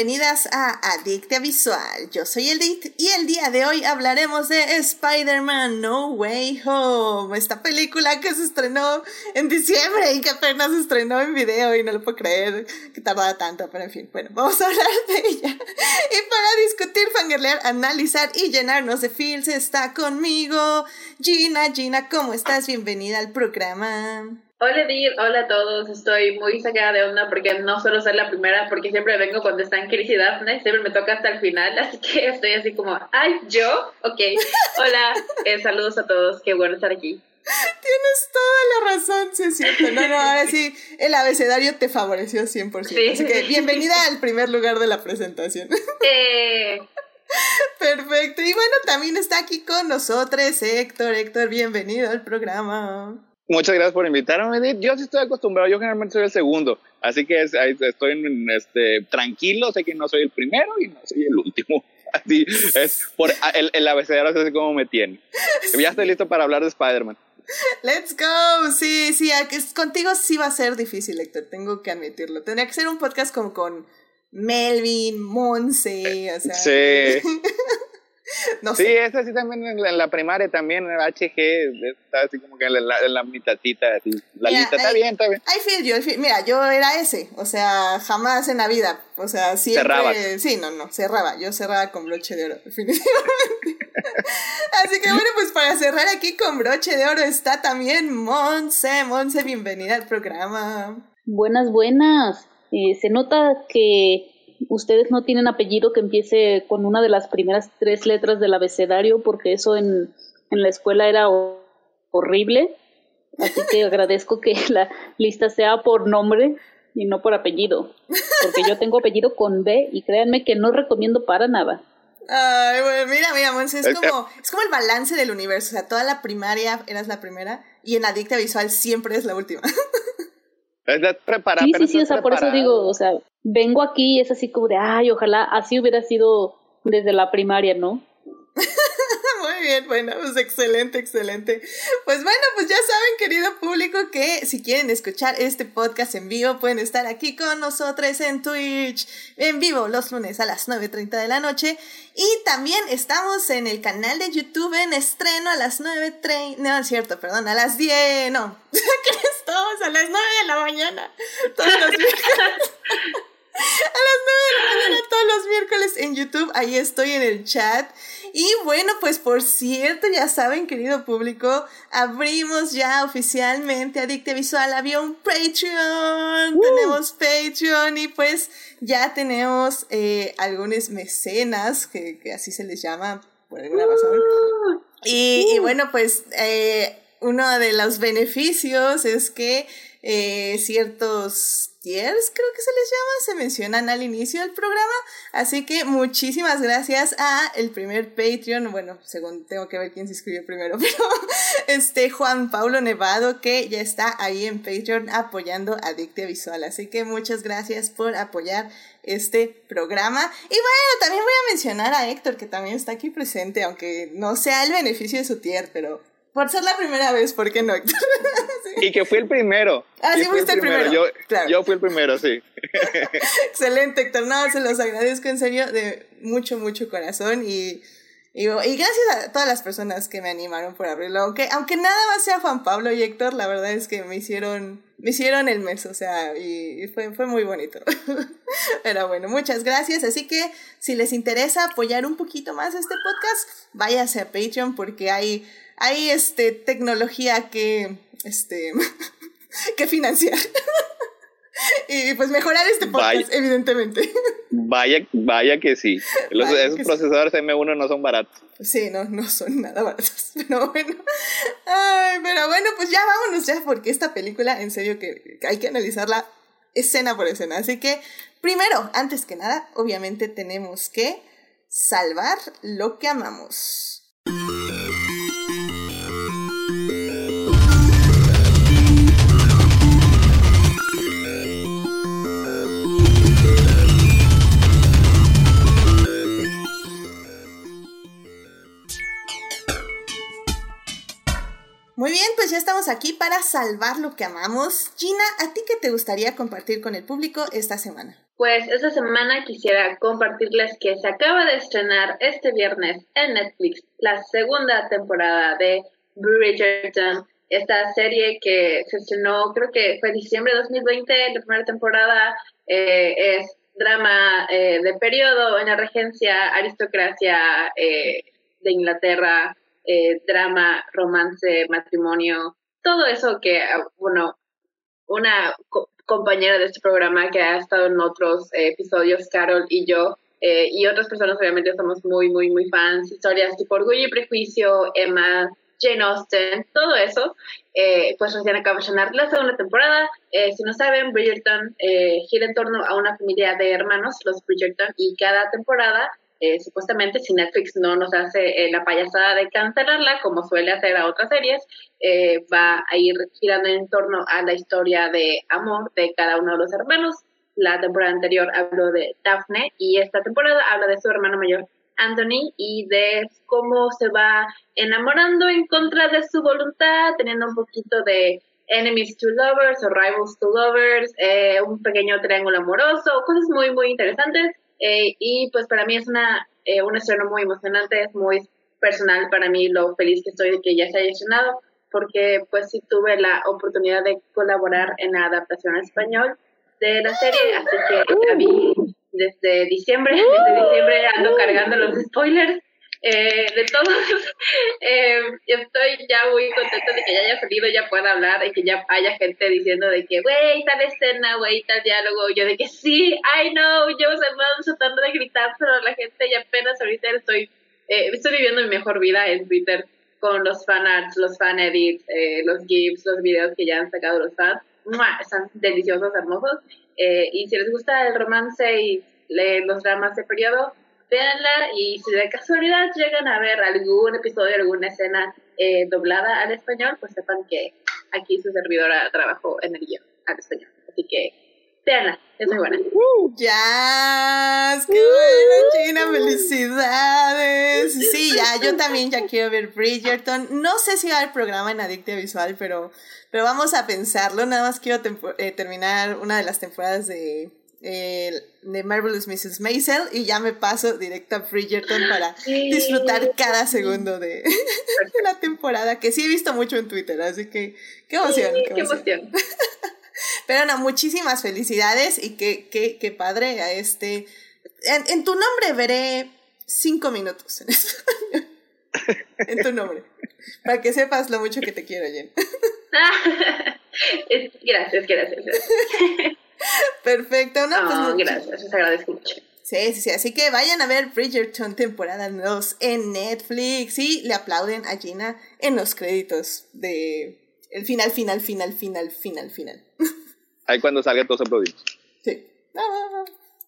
bienvenidas a Adictia Visual. Yo soy Edith y el día de hoy hablaremos de Spider-Man No Way Home, esta película que se estrenó en diciembre y que apenas se estrenó en video y no lo puedo creer que tardaba tanto, pero en fin, bueno, vamos a hablar de ella. Y para discutir, fangirlear, analizar y llenarnos de feels está conmigo Gina. Gina, ¿cómo estás? Bienvenida al programa. Hola Dir, hola a todos. Estoy muy sacada de onda porque no suelo ser la primera, porque siempre vengo cuando está en crisis Daphne, siempre me toca hasta el final, así que estoy así como, ay, yo, ok. Hola, eh, saludos a todos, qué bueno estar aquí. Tienes toda la razón, sí es cierto. No, no, ahora sí, el abecedario te favoreció 100%. Sí. Así que bienvenida al primer lugar de la presentación. Eh. Perfecto. Y bueno, también está aquí con nosotros Héctor. Héctor, bienvenido al programa. Muchas gracias por invitarme. Yo sí estoy acostumbrado, yo generalmente soy el segundo, así que estoy este, tranquilo, sé que no soy el primero y no soy el último. Así es, por, el, el abecedario es así como me tiene. Ya estoy listo para hablar de Spider-Man. Let's go. Sí, sí, contigo sí va a ser difícil, Héctor, tengo que admitirlo. Tendría que ser un podcast como con Melvin, Monse, o sea. Sí. no sé. Sí, esa sí también en la, primaria también, en el HG, está así como que en la, en la mitadita, así. La lista está bien, está bien. I feel you, Mira, yo era ese, o sea, jamás en la vida, o sea, siempre... Cerraba. Sí, no, no, cerraba, yo cerraba con broche de oro, definitivamente. así que bueno, pues para cerrar aquí con broche de oro está también Monse, Monse, bienvenida al programa. Buenas, buenas. Eh, se nota que ustedes no tienen apellido que empiece con una de las primeras tres letras del abecedario, porque eso en, en la escuela era horrible. Así que agradezco que la lista sea por nombre y no por apellido, porque yo tengo apellido con B y créanme que no recomiendo para nada. Ay, bueno, mira, mira, es como, es como el balance del universo. O sea, toda la primaria eras la primera y en Adicta Visual siempre es la última. Es preparada. Sí, sí, sí, o sea, por eso digo, o sea, vengo aquí y es así como de, ay, ojalá así hubiera sido desde la primaria, ¿no? Muy bien, bueno, pues excelente, excelente. Pues bueno, pues ya saben, querido público, que si quieren escuchar este podcast en vivo, pueden estar aquí con nosotros en Twitch, en vivo los lunes a las 9.30 de la noche. Y también estamos en el canal de YouTube en estreno a las 9.30, no es cierto, perdón, a las 10, no, ¿qué estamos? A las 9 de la mañana. Todos los a las 9 de la mañana todos los miércoles en YouTube. Ahí estoy en el chat. Y bueno, pues por cierto, ya saben, querido público, abrimos ya oficialmente Adicte Visual. Había un Patreon. Tenemos Patreon y pues ya tenemos eh, algunos mecenas, que, así se les llama por alguna razón. Y, bueno, pues eh, uno de los beneficios es que eh, ciertos tiers, creo que se les llama, se mencionan al inicio del programa. Así que muchísimas gracias a el primer Patreon, bueno, según tengo que ver quién se inscribió primero, pero este Juan Paulo Nevado que ya está ahí en Patreon apoyando Adicte Visual. Así que muchas gracias por apoyar este programa. Y bueno, también voy a mencionar a Héctor que también está aquí presente, aunque no sea el beneficio de su tier, pero por ser la primera vez, ¿por qué no, Y que fui el primero. Ah, sí, fuiste el primero. Yo, yo fui el primero, sí. Excelente, Héctor. No, se los agradezco en serio de mucho, mucho corazón y, y, gracias a todas las personas que me animaron por abrirlo. Aunque, aunque nada más sea Juan Pablo y Héctor, la verdad es que me hicieron, me hicieron el mes, o sea, y, fue, fue muy bonito. Pero bueno, muchas gracias. Así que si les interesa apoyar un poquito más este podcast, váyase a Patreon porque hay hay este, tecnología que, este, que financiar. y pues mejorar este podcast, evidentemente. Vaya, vaya que sí. esos procesadores M1 no son baratos. Sí, no, no son nada baratos. Pero bueno. Ay, pero bueno, pues ya vámonos ya, porque esta película, en serio, que hay que analizarla escena por escena. Así que, primero, antes que nada, obviamente tenemos que salvar lo que amamos. Muy bien, pues ya estamos aquí para salvar lo que amamos. Gina, ¿a ti qué te gustaría compartir con el público esta semana? Pues esta semana quisiera compartirles que se acaba de estrenar este viernes en Netflix la segunda temporada de Bridgerton, esta serie que se estrenó creo que fue diciembre de 2020, la primera temporada eh, es drama eh, de periodo en la regencia, aristocracia eh, de Inglaterra, drama, romance, matrimonio, todo eso que, ah, bueno, una compañera de este programa que ha estado en otros eh, episodios, Carol y yo, eh, y otras personas obviamente somos muy, muy, muy fans, historias tipo Orgullo y Prejuicio, Emma, Jane Austen, todo eso, eh, pues recién acaba de llenar la segunda temporada. si no saben, Bridgerton gira en torno a una familia de hermanos, los Bridgerton, y cada temporada eh, supuestamente si Netflix no nos hace eh, la payasada de cancelarla, como suele hacer a otras series, eh, va a ir girando en torno a la historia de amor de cada uno de los hermanos. La temporada anterior habló de Daphne y esta temporada habla de su hermano mayor Anthony y de cómo se va enamorando en contra de su voluntad, teniendo un poquito de enemies to lovers o rivals to lovers, un pequeño triángulo amoroso, cosas muy, muy interesantes. Eh, y pues para mí es una, eh, un estreno muy emocionante, es muy personal para mí lo feliz que estoy de que ya se haya estrenado, porque pues sí tuve la oportunidad de colaborar en la adaptación al español de la serie, así que la vi desde diciembre, desde diciembre ando cargando los spoilers eh, de todos, eh, estoy ya muy contenta de que ya haya salido, ya pueda hablar, y que ya haya gente diciendo de que, güey, tal escena, güey, tal diálogo, yo de que sí, I know, yo semanas tratando de gritar, pero la gente ya apenas ahorita estoy, eh, estoy viviendo mi mejor vida en Twitter con los fanarts, los fan edits, eh, los gifs, los videos que ya han sacado los fans, están deliciosos, hermosos, eh, y si les gusta el romance y los dramas de periodo, véanla y si de casualidad llegan a ver algún episodio, alguna escena eh, doblada al español, pues sepan que aquí su servidora trabajó en el guion al español. Así que véanla, es muy buena. ¡Ya! ¡Qué buena, China! ¡Felicidades! Sí, ya, yo también ya quiero ver Bridgerton. No sé si va a haber programa en Adictia Visual, pero, pero vamos a pensarlo. Nada más quiero eh, terminar una de las temporadas de de Marvelous Mrs. Maisel y ya me paso directo a Bridgerton para disfrutar cada segundo de, la temporada, que sí he visto mucho en Twitter, así que qué emoción. qué, emoción. Pero no, muchísimas felicidades y qué, qué, qué padre a este... En, tu nombre veré cinco minutos en, en tu nombre, para que sepas lo mucho que te quiero, Jen. gracias, gracias. gracias. Perfecto, ¿no? pues gracias, les agradezco mucho. Sí, sí, sí, así que vayan a ver Bridgerton temporada 2 en Netflix y le aplauden a Gina en los créditos de el final, final, final, final, final, final. Ahí cuando salga todos aplaudimos. Sí.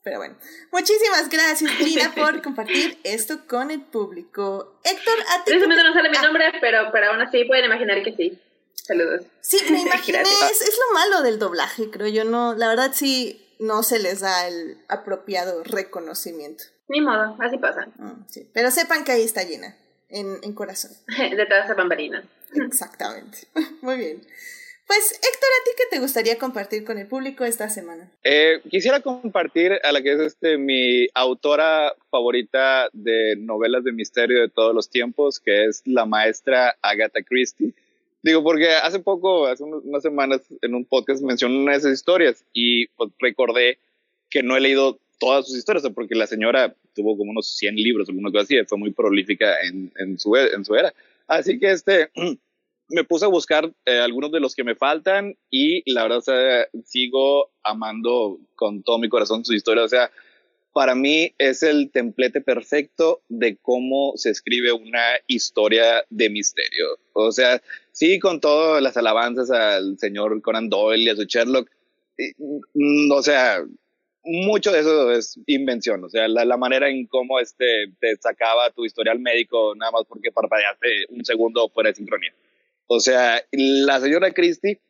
Pero bueno, muchísimas gracias Gina por compartir esto con el público. Héctor, a ti. Precisamente no sale mi ah. nombre, pero, pero aún así pueden imaginar que sí. Saludos. Sí, me imaginé, es, es, lo malo del doblaje, creo yo, no, la verdad sí no se les da el apropiado reconocimiento. Ni modo, así pasa. Mm, sí. Pero sepan que ahí está llena, en, en corazón. Detrás de bambalinas. Exactamente. Muy bien. Pues Héctor, ¿a ti qué te gustaría compartir con el público esta semana? Eh, quisiera compartir a la que es este mi autora favorita de novelas de misterio de todos los tiempos, que es la maestra Agatha Christie. Digo, porque hace poco, hace unas semanas, en un podcast mencioné una de esas historias y pues, recordé que no he leído todas sus historias, porque la señora tuvo como unos 100 libros, alguna cosa así, fue muy prolífica en, en, su, en su era. Así que este, me puse a buscar eh, algunos de los que me faltan y la verdad, o sea, sigo amando con todo mi corazón sus historias. O sea, para mí es el templete perfecto de cómo se escribe una historia de misterio. O sea, sí, con todas las alabanzas al señor Conan Doyle y a su Sherlock, mm, o sea, mucho de eso es invención, o sea, la, manera en cómo este, te sacaba tu historial médico nada más porque parpadeaste un segundo fuera de sincronía. O sea, la señora Christie,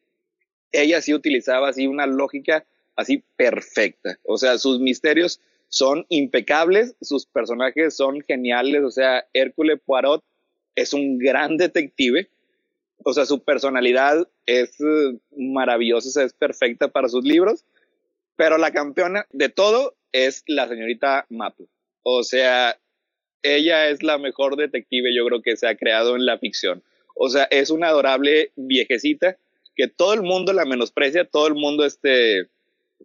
ella sí utilizaba así una lógica así perfecta, o sea, sus misterios son impecables, sus personajes son geniales, o sea, Hércules Poirot es un gran detective, o sea, su personalidad es eh, maravillosa, es perfecta para sus libros. pero la campeona de todo es la señorita Maple. O sea, ella es la mejor detective yo creo que se ha creado en la ficción. O sea, es una adorable viejecita que todo el mundo la menosprecia, todo el mundo este,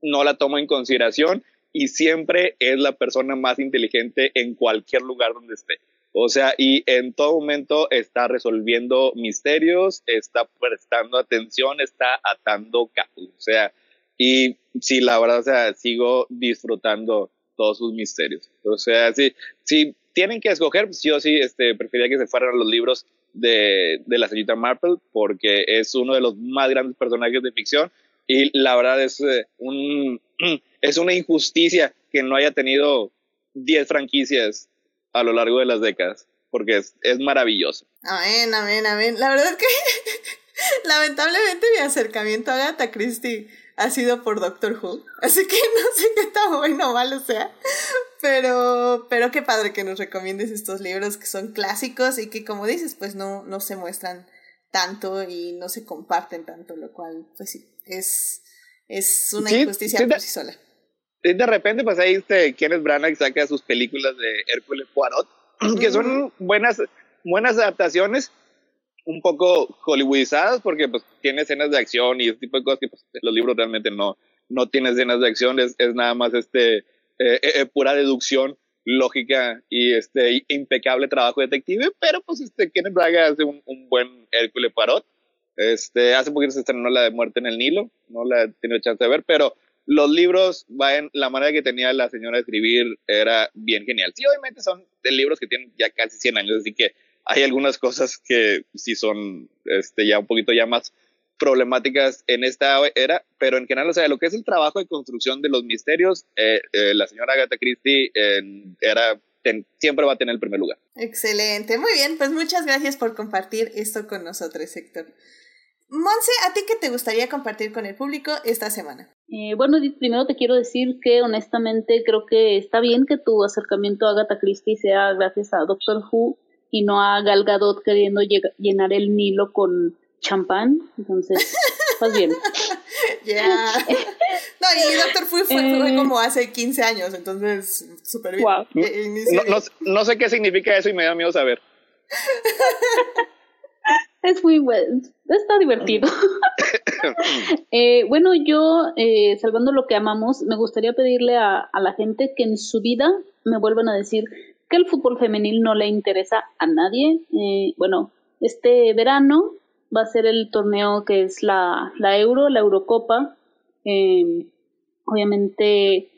no la toma en consideración y siempre es la persona más inteligente en cualquier lugar donde esté. O sea, y en todo momento está resolviendo misterios, está prestando atención, está atando cabos. O sea, y sí, la verdad, o sea, sigo disfrutando todos sus misterios. O sea, sí, si tienen que escoger, pues yo sí este, preferiría que se fueran los libros de, de la señorita Marple, porque es uno de los más grandes personajes de ficción y la verdad es, eh, un, es una injusticia que no haya tenido 10 franquicias a lo largo de las décadas, porque es, es maravilloso. Amén, amén, amén. La verdad es que lamentablemente mi acercamiento a Agatha Christie ha sido por Doctor Who, así que no sé qué tan bueno o malo sea, pero, pero qué padre que nos recomiendes estos libros que son clásicos y que como dices, pues no, no se muestran tanto y no se comparten tanto, lo cual, pues sí, es, es una injusticia por sí sola. De repente, pues ahí este, Kenneth Branagh saca sus películas de Hércules Poirot, que son buenas, buenas adaptaciones, un poco hollywoodizadas, porque pues tiene escenas de acción y ese tipo de cosas que pues, los libros realmente no, no tienen escenas de acción, es, es nada más este, eh, eh, pura deducción lógica y este impecable trabajo detective, pero pues este Kenneth Branagh hace un, un buen Hércules Poirot. Este, hace poquito se estrenó la de Muerte en el Nilo, no la he tenido chance de ver, pero los libros, la manera que tenía la señora de escribir era bien genial. Sí, obviamente son libros que tienen ya casi 100 años, así que hay algunas cosas que sí son este, ya un poquito ya más problemáticas en esta era, pero en general, o sea, lo que es el trabajo de construcción de los misterios, eh, eh, la señora Agatha Christie era, siempre va a tener el primer lugar. Excelente, muy bien, pues muchas gracias por compartir esto con nosotros, Héctor. Monse, ¿a ti qué te gustaría compartir con el público esta semana? Eh, bueno, primero te quiero decir que honestamente creo que está bien que tu acercamiento a Agatha Christie sea gracias a Doctor Who y no a Gal Gadot queriendo llenar el Nilo con champán. Entonces, pues bien. Ya. No, y Doctor Who fue, eh. como hace 15 años, entonces súper bien. Eh, no, no sé qué significa eso y me da miedo saber. es muy bueno, está divertido. Eh, bueno, yo, eh, salvando lo que amamos, me gustaría pedirle a, la gente que en su vida me vuelvan a decir que el fútbol femenil no le interesa a nadie. Eh, bueno, este verano va a ser el torneo que es la, la Euro, la Eurocopa. obviamente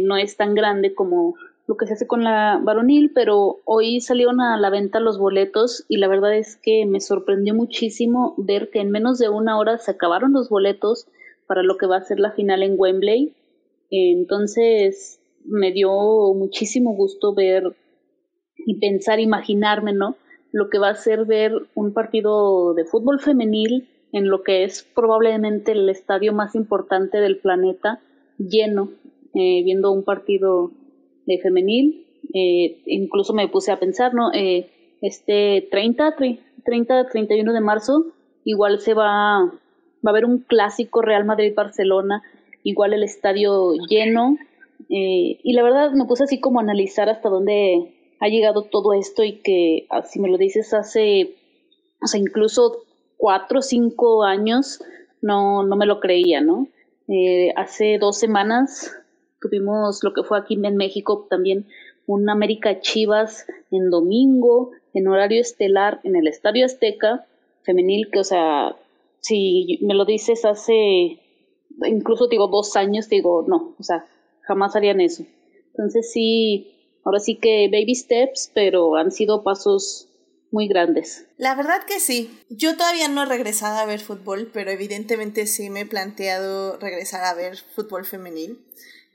no es tan grande como lo que se hace con la varonil, pero hoy salieron a la venta los boletos y la verdad es que me sorprendió muchísimo ver que en menos de una hora se acabaron los boletos para lo que va a ser la final en Wembley. Entonces me dio muchísimo gusto ver y pensar, imaginarme, ¿no? Lo que va a ser ver un partido de fútbol femenil en lo que es probablemente el estadio más importante del planeta lleno, eh, viendo un partido de femenil. Eh, incluso me puse a pensar, ¿no? Eh, este 30, 30, 31 de marzo, igual se va, va a haber un clásico Real Madrid-Barcelona, igual el estadio lleno. Eh, y la verdad me puse así como a analizar hasta dónde ha llegado todo esto y que, si me lo dices, hace, o sea, incluso cuatro o cinco años no, no me lo creía, ¿no? hace dos semanas tuvimos lo que fue aquí en México también un América Chivas en domingo, en horario estelar, en el Estadio Azteca, femenil, que, o sea, si me lo dices hace, incluso digo dos años, digo, no, o sea, jamás harían eso. Entonces sí, ahora sí que baby steps, pero han sido pasos muy grandes. La verdad que sí. Yo todavía no he regresado a ver fútbol, pero evidentemente sí me he planteado regresar a ver fútbol femenil.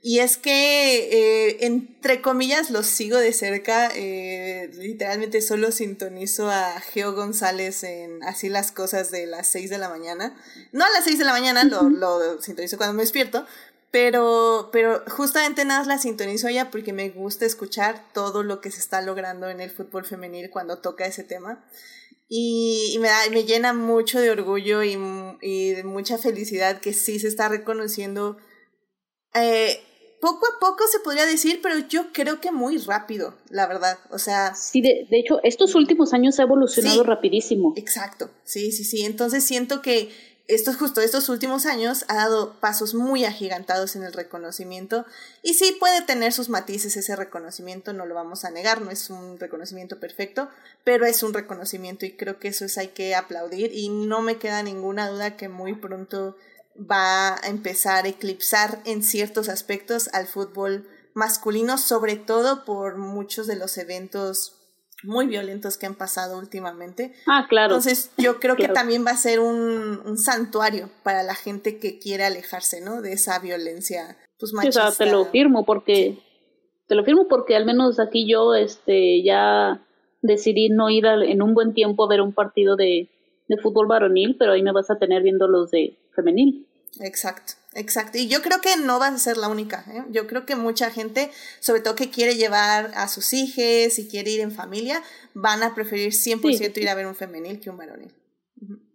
Y es que, eh, entre comillas, los sigo de cerca. Eh, literalmente solo sintonizo a Geo González en Así las cosas de las 6 de la mañana. No a las 6 de la mañana, lo, lo sintonizo cuando me despierto. Pero, pero justamente nada la sintonizo ella porque me gusta escuchar todo lo que se está logrando en el fútbol femenil cuando toca ese tema. Y, me, da, me llena mucho de orgullo y, y de mucha felicidad que sí se está reconociendo eh, poco a poco se podría decir, pero yo creo que muy rápido, la verdad. O sea. Sí, de, de hecho, estos últimos años ha evolucionado rapidísimo. Exacto. Sí, sí, sí. Entonces siento que estos justo estos últimos años ha dado pasos muy agigantados en el reconocimiento y sí puede tener sus matices ese reconocimiento, no lo vamos a negar, no es un reconocimiento perfecto, pero es un reconocimiento y creo que eso es hay que aplaudir y no me queda ninguna duda que muy pronto va a empezar a eclipsar en ciertos aspectos al fútbol masculino, sobre todo por muchos de los eventos muy violentos que han pasado últimamente. Ah, claro. Entonces yo creo que también va a ser un, un, santuario para la gente que quiere alejarse, ¿no? De esa violencia, pues machista. o sea, te lo firmo porque, te lo firmo porque al menos aquí yo, este, ya decidí no ir en un buen tiempo a ver un partido de, de fútbol varonil, pero ahí me vas a tener viendo los de femenil. Exacto. Exacto, y yo creo que no vas a ser la única. ¿eh? Yo creo que mucha gente, sobre todo que quiere llevar a sus hijos y quiere ir en familia, van a preferir 100% ir a ver un femenil que un varonil.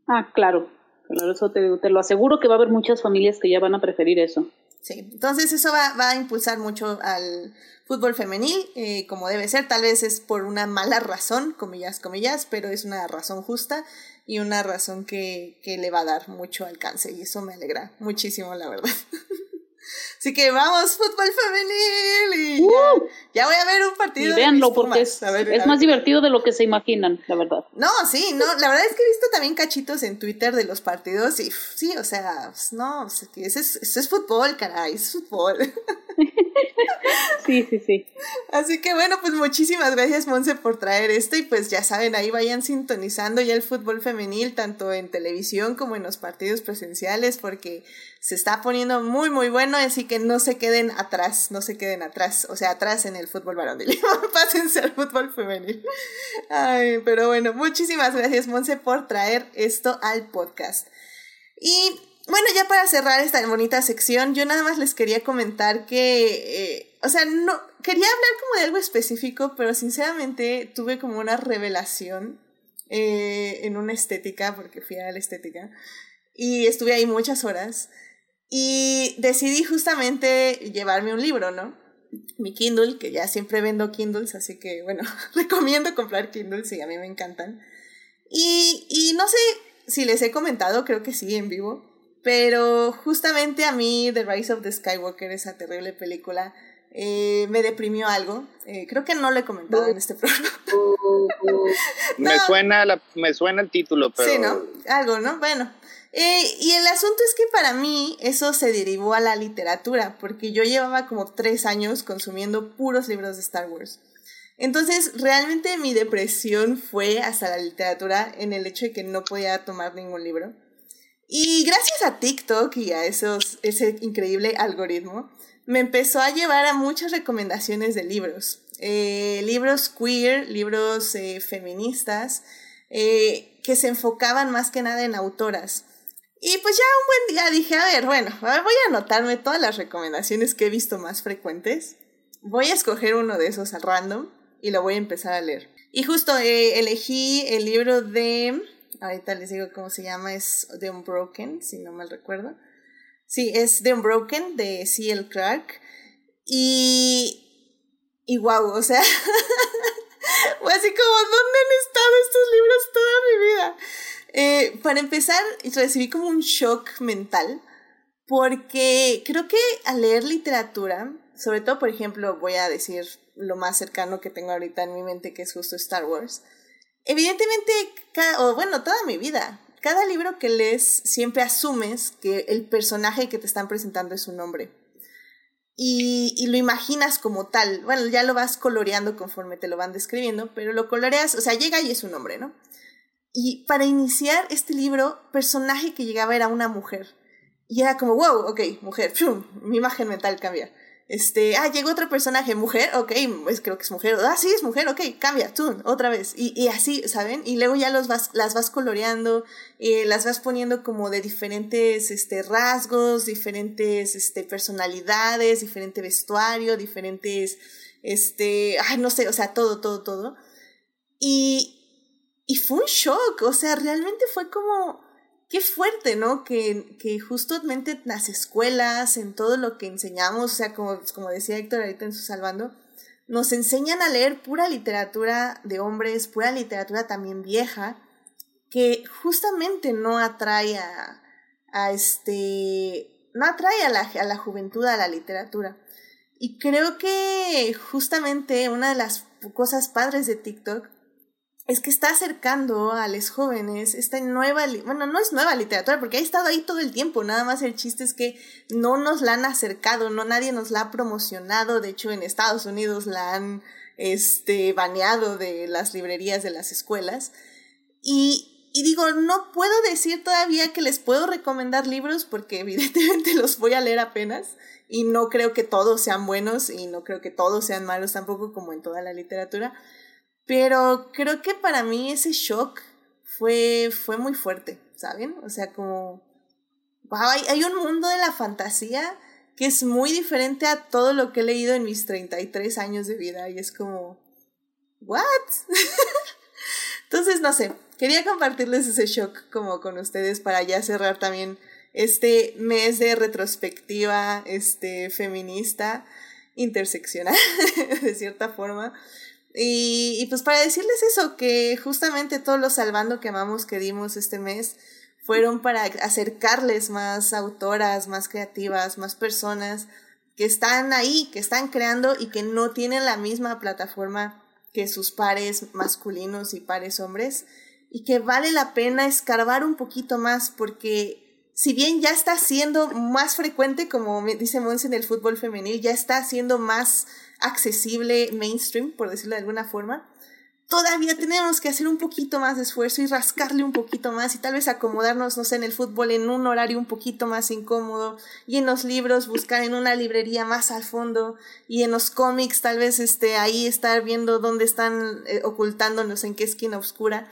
Ah, claro, claro, eso te, te, lo aseguro que va a haber muchas familias que ya van a preferir eso. Sí, entonces eso va, va a impulsar mucho al fútbol femenil, eh, como debe ser, tal vez es por una mala razón, comillas, comillas, pero es una razón justa y una razón que, que le va a dar mucho alcance y eso me alegra muchísimo, la verdad. Así que vamos, fútbol femenil. Y uh, ya, voy a ver un partido. Y véanlo porque es, es más divertido de lo que se imaginan, la verdad. No, sí, no, la verdad es que he visto también cachitos en Twitter de los partidos y sí, o sea, pues, no, eso es, eso es fútbol, caray, es fútbol. sí, sí, sí. Así que bueno, pues muchísimas gracias, Monse, por traer esto y pues ya saben, ahí vayan sintonizando ya el fútbol femenil, tanto en televisión como en los partidos presenciales, porque se está poniendo muy, muy bueno, así que no se queden atrás, no se queden atrás, o sea, atrás en el fútbol varonil, pásense al fútbol femenil. Ay, pero bueno, muchísimas gracias, Monse, por traer esto al podcast. Y bueno, ya para cerrar esta bonita sección, yo nada más les quería comentar que, eh, o sea, no, quería hablar como de algo específico, pero sinceramente tuve como una revelación eh, en una estética, porque fui a la estética, y estuve ahí muchas horas. Y decidí justamente llevarme un libro, ¿no? Mi Kindle, que ya siempre vendo Kindles, así que bueno, recomiendo comprar Kindles y a mí me encantan. Y, y no sé si les he comentado, creo que sí, en vivo, pero justamente a mí The Rise of the Skywalker, esa terrible película, eh, me deprimió algo. Eh, creo que no lo he comentado en este programa. me, suena la, me suena el título, pero... Sí, ¿no? Algo, ¿no? Bueno, eh, y el asunto es que para mí eso se derivó a la literatura, porque yo llevaba como tres años consumiendo puros libros de Star Wars. Entonces, realmente mi depresión fue hasta la literatura en el hecho de que no podía tomar ningún libro. Y gracias a TikTok y a ese increíble algoritmo, me empezó a llevar a muchas recomendaciones de libros. Eh, libros queer, libros eh, feministas, que se enfocaban más que nada en autoras. Y pues ya un buen día dije, a ver, bueno, voy a anotarme todas las recomendaciones que he visto más frecuentes. Voy a escoger uno de esos al random y lo voy a empezar a leer. Y justo eh, elegí el libro de, ahorita les digo cómo se llama, es The Unbroken, si no mal recuerdo. Sí, es The Unbroken de C.L. Clark. Y, y wow, o sea, fue así como, ¿dónde han estado estos libros toda mi vida? Eh, para empezar, recibí como un shock mental, porque creo que al leer literatura, sobre todo, por ejemplo, voy a decir lo más cercano que tengo ahorita en mi mente, que es justo Star Wars, evidentemente, o bueno, toda mi vida, cada libro que lees siempre asumes que el personaje que te están presentando es un hombre. Y, y, lo imaginas como tal. Bueno, ya lo vas coloreando conforme te lo van describiendo, pero lo coloreas, o sea, llega y es un hombre, ¿no? Y para iniciar este libro, personaje que llegaba era una mujer. Y era como, wow, ok, mujer, mi imagen mental cambia. Este, ah, llegó otro personaje, mujer, ok, pues creo que es mujer, ah, sí, es mujer, ok, cambia, tú, otra vez. Y, y así, ¿saben? Y luego ya los vas, las vas coloreando, eh, las vas poniendo como de diferentes este, rasgos, diferentes este, personalidades, diferente vestuario, diferentes, este, ay, no sé, o sea, todo, todo, todo. Y, y fue un shock, o sea, realmente fue como, qué fuerte, ¿no? Que, que justamente en las escuelas, en todo lo que enseñamos, o sea, como, como decía Héctor ahorita en su Salvando, nos enseñan a leer pura literatura de hombres, pura literatura también vieja, que justamente no atrae a, a este, no atrae a la, a la juventud a la literatura. Y creo que justamente una de las cosas padres de TikTok es que está acercando a los jóvenes esta nueva, bueno, no es nueva literatura, porque ha estado ahí todo el tiempo, nada más el chiste es que no nos la han acercado, no nadie nos la ha promocionado, de hecho en Estados Unidos la han este, baneado de las librerías de las escuelas. Y, y digo, no puedo decir todavía que les puedo recomendar libros porque evidentemente los voy a leer apenas y no creo que todos sean buenos y no creo que todos sean malos tampoco como en toda la literatura pero creo que para mí ese shock fue, fue muy fuerte, ¿saben? O sea, como, wow, hay, hay un mundo de la fantasía que es muy diferente a todo lo que he leído en mis 33 años de vida y es como, ¿what? Entonces, no sé, quería compartirles ese shock como con ustedes para ya cerrar también este mes de retrospectiva este feminista interseccional de cierta forma y, pues para decirles eso, que justamente todos los salvando que amamos que dimos este mes fueron para acercarles más autoras, más creativas, más personas que están ahí, que están creando y que no tienen la misma plataforma que sus pares masculinos y pares hombres. Y que vale la pena escarbar un poquito más porque si bien ya está siendo más frecuente, como dice Mons en el fútbol femenil, ya está siendo más accesible mainstream, por decirlo de alguna forma, todavía tenemos que hacer un poquito más de esfuerzo y rascarle un poquito más y tal vez acomodarnos, no sé, en el fútbol en un horario un poquito más incómodo y en los libros buscar en una librería más al fondo y en los cómics tal vez este, ahí estar viendo dónde están eh, ocultándonos, en qué esquina oscura,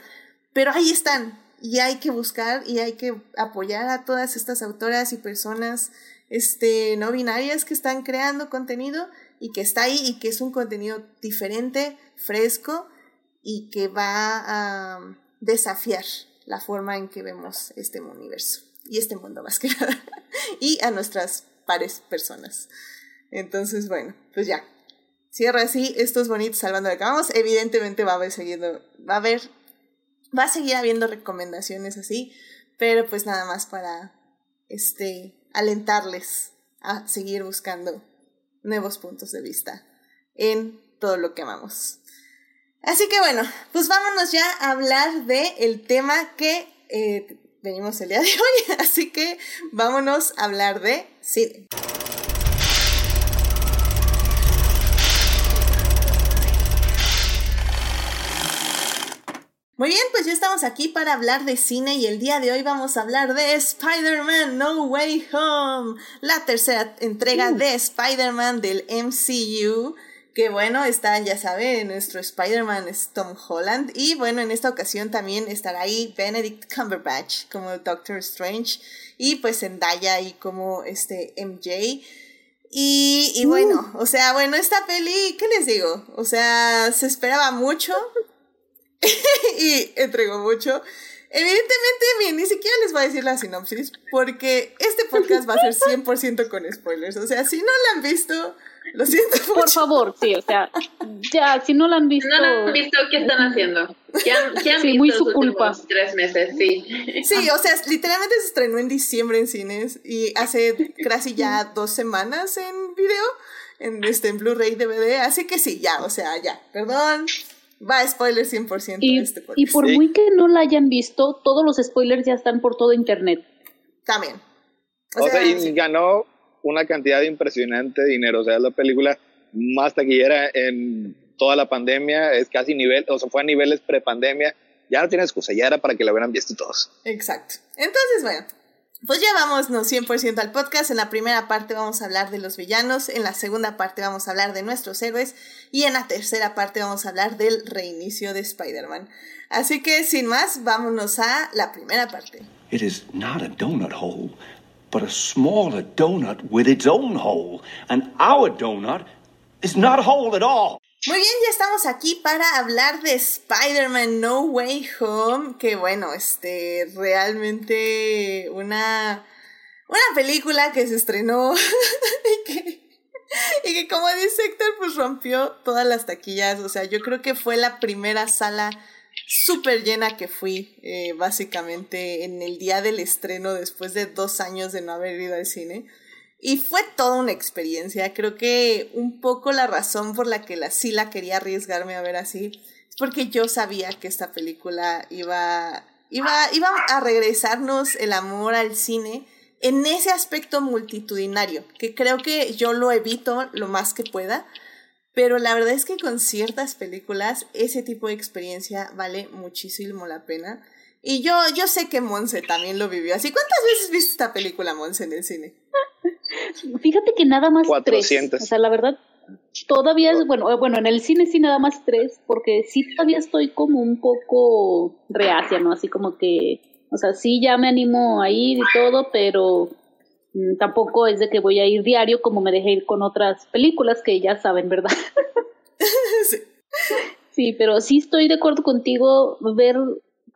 pero ahí están, y hay que buscar y hay que apoyar a todas estas autoras y personas este, no binarias que están creando contenido y que está ahí y que es un contenido diferente, fresco y que va a desafiar la forma en que vemos este universo y este mundo más que nada y a nuestras pares personas. Entonces, bueno, pues ya. Cierra así estos bonitos salvando de acabamos. Evidentemente va a haber va a haber Va a seguir habiendo recomendaciones así, pero pues nada más para este alentarles a seguir buscando nuevos puntos de vista en todo lo que amamos. Así que bueno, pues vámonos ya a hablar de el tema que eh, venimos el día de hoy. Así que vámonos a hablar de cine. Muy bien, pues ya estamos aquí para hablar de cine y el día de hoy vamos a hablar de Spider-Man No Way Home, la tercera entrega uh. de Spider-Man del MCU. Que bueno, está, ya saben, nuestro Spider-Man es Tom Holland. Y bueno, en esta ocasión también estará ahí Benedict Cumberbatch como Doctor Strange. Y pues Zendaya ahí como este MJ. Y, y bueno, uh. o sea, bueno, esta peli, ¿qué les digo? O sea, se esperaba mucho. y entregó mucho. Evidentemente, bien, ni siquiera les voy a decir la sinopsis, porque este podcast va a ser 100% con spoilers. O sea, si no la han visto, lo siento mucho. Por favor, sí, o sea, ya, si no la han visto. No la han visto, ¿qué están haciendo? ¿Qué han, qué han sí, visto muy su culpa. tres meses? Sí. Sí, o sea, literalmente se estrenó en diciembre en cines y hace casi ya dos semanas en video, en, este, en Blu-ray DVD. Así que sí, ya, o sea, ya, perdón Va, spoiler 100% y, este podcast. Y por muy que no la hayan visto, todos los spoilers ya están por todo internet. También. O, sea, y ganó una cantidad de impresionante dinero. O sea, es la película más taquillera en toda la pandemia. Es casi nivel, o sea, fue a niveles prepandemia. Ya no tiene excusa, ya era para que la hubieran visto todos. Exacto. Entonces, bueno, pues ya vámonos 100% al podcast. En la primera parte vamos a hablar de los villanos, en la segunda parte vamos a hablar de nuestros héroes y en la tercera parte vamos a hablar del reinicio de Spider-Man. Así que sin más, vámonos a la primera parte. It is not a donut hole, but a smaller donut with its own hole. And our donut is not whole at all. Muy bien, ya estamos aquí para hablar de Spider-Man No Way Home, que bueno, este, realmente una, una película que se estrenó y que y que como dice Héctor, pues rompió todas las taquillas. O sea, yo creo que fue la primera sala súper llena que fui, eh, básicamente, en el día del estreno, después de dos años de no haber ido al cine. Y fue toda una experiencia. Creo que un poco la razón por la que la, sí la quería arriesgarme a ver así es porque yo sabía que esta película iba, iba, iba a regresarnos el amor al cine en ese aspecto multitudinario, que creo que yo lo evito lo más que pueda, pero la verdad es que con ciertas películas ese tipo de experiencia vale muchísimo la pena. Y yo, yo sé que Monse también lo vivió así. ¿Cuántas veces viste esta película, Monse, en el cine? Fíjate que nada más 400. tres. O sea, la verdad, todavía es, bueno, eh, bueno, en el cine sí nada más tres, porque sí todavía estoy como un poco reacia, ¿no? Así como que, o sea, sí ya me animo a ir y todo, pero mm, tampoco es de que voy a ir diario como me dejé ir con otras películas que ya saben, ¿verdad? sí. sí, pero sí estoy de acuerdo contigo, ver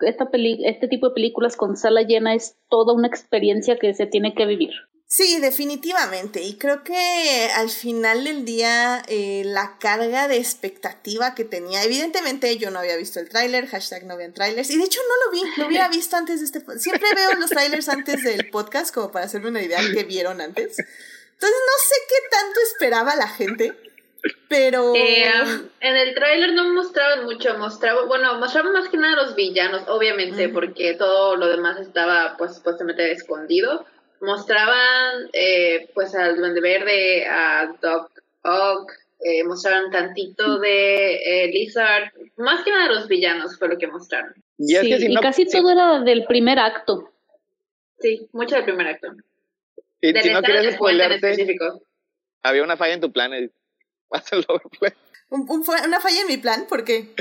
esta peli este tipo de películas con sala llena es toda una experiencia que se tiene que vivir. Sí, definitivamente. Y creo que al final del día eh, la carga de expectativa que tenía, evidentemente yo no había visto el tráiler, hashtag no vean trailers, y de hecho no lo vi, lo hubiera visto antes de este Siempre veo los trailers antes del podcast como para hacerme una idea de qué vieron antes. Entonces no sé qué tanto esperaba la gente, pero... Eh, en el tráiler no mostraban mucho, mostraban, bueno, mostraban más que nada los villanos, obviamente, porque todo lo demás estaba pues supuestamente escondido mostraban eh, pues al Duende Verde, a Doc Ock, eh, mostraron tantito de eh, Lizard, más que nada los villanos fue lo que mostraron. Y, y casi todo era del primer acto. Sí, mucho del primer acto. Y si no quieres spoilarte, había una falla en tu plan, pues. ¿Una falla en mi plan? ¿Por qué?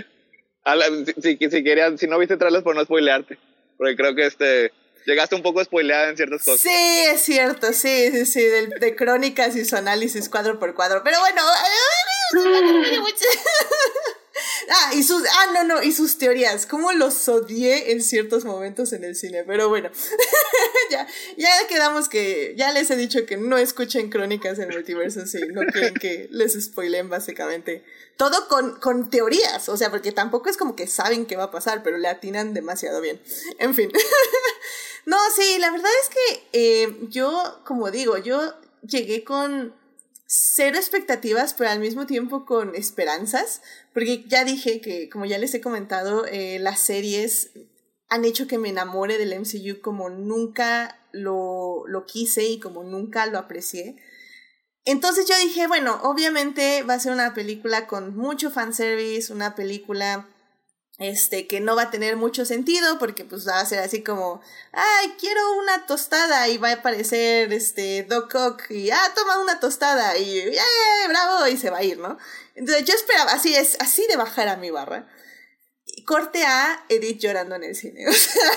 si, si, querías, si no viste trailers por no spoilearte, porque creo que este llegaste un poco spoileada en ciertas cosas. Sí, es cierto, sí, sí, sí, de, de crónicas y su análisis cuadro por cuadro. Pero bueno, ah, y sus, ah, no, no, y sus teorías, cómo los odié en ciertos momentos en el cine, pero bueno, ya, ya quedamos que, ya les he dicho que no escuchen crónicas en multiverso, sí, no quieren que les spoilen básicamente. Todo con, con teorías, o sea, porque tampoco es como que saben qué va a pasar, pero le atinan demasiado bien. En fin. No, sí, la verdad es que eh, yo, como digo, yo llegué con cero expectativas, pero al mismo tiempo con esperanzas, porque ya dije que, como ya les he comentado, eh, las series han hecho que me enamore del MCU como nunca lo, lo quise y como nunca lo aprecié. Entonces yo dije, bueno, obviamente va a ser una película con mucho fanservice, una película este, que no va a tener mucho sentido porque pues va a ser así como, ay, quiero una tostada y va a aparecer este Doc Ock y, ah, toma una tostada y, ¡eh, bravo! y se va a ir, ¿no? Entonces yo esperaba, así es, así de bajar a mi barra. Y corte a Edith llorando en el cine. O sea,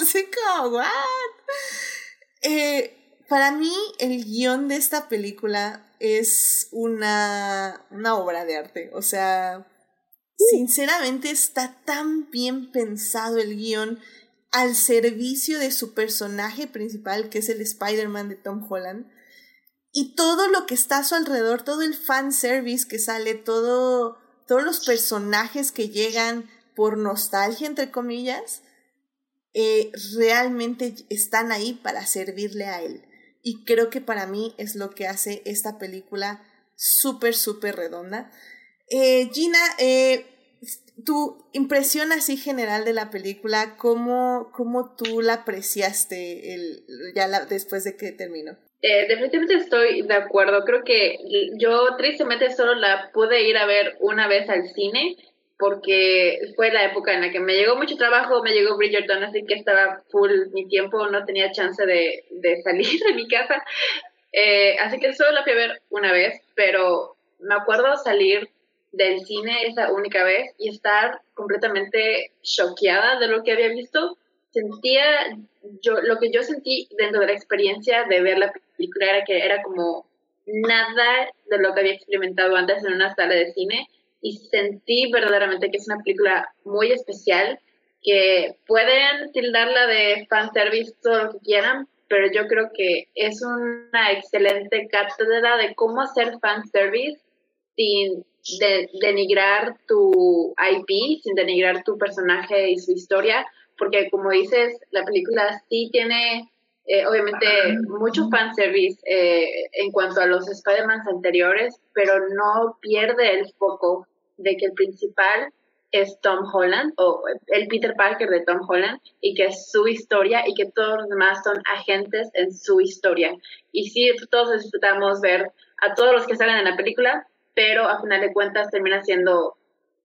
así como, ¿what? Eh, para mí el guion de esta película es una, una obra de arte, o sea Sinceramente está tan bien pensado el guion al servicio de su personaje principal, que es el Spider-Man de Tom Holland. Y todo lo que está a su alrededor, todo el fan service que sale, todo, todos los personajes que llegan por nostalgia, entre comillas, eh, realmente están ahí para servirle a él. Y creo que para mí es lo que hace esta película súper, súper redonda. Eh, Gina, eh, tu impresión así general de la película, ¿cómo, cómo tú la apreciaste el, ya después de que terminó? Eh, definitivamente estoy de acuerdo. Creo que yo tristemente solo la pude ir a ver una vez al cine porque fue la época en la que me llegó mucho trabajo, me llegó Bridgerton, así que estaba full mi tiempo, no tenía chance de, de salir de mi casa. Eh, así que solo la fui a ver una vez, pero me acuerdo salir del cine esa única vez y estar completamente choqueada de lo que había visto. Sentía, yo, lo que yo sentí dentro de la experiencia de ver la película era que era como nada de lo que había experimentado antes en una sala de cine. y sentí verdaderamente que es una película muy especial, que pueden tildarla de fanservice todo lo que quieran, pero yo creo que es una excelente cátedra de cómo hacer fanservice sin denigrar tu IP, sin denigrar tu personaje y su historia, porque como dices, la película sí tiene eh, obviamente mucho fanservice eh, en cuanto a los Spider-Man anteriores, pero no pierde el foco de que el principal es Tom Holland o el Peter Parker de Tom Holland y que es su historia y que todos los demás son agentes en su historia. Y sí, todos disfrutamos ver a todos los que salen en la película, pero a final de cuentas termina siendo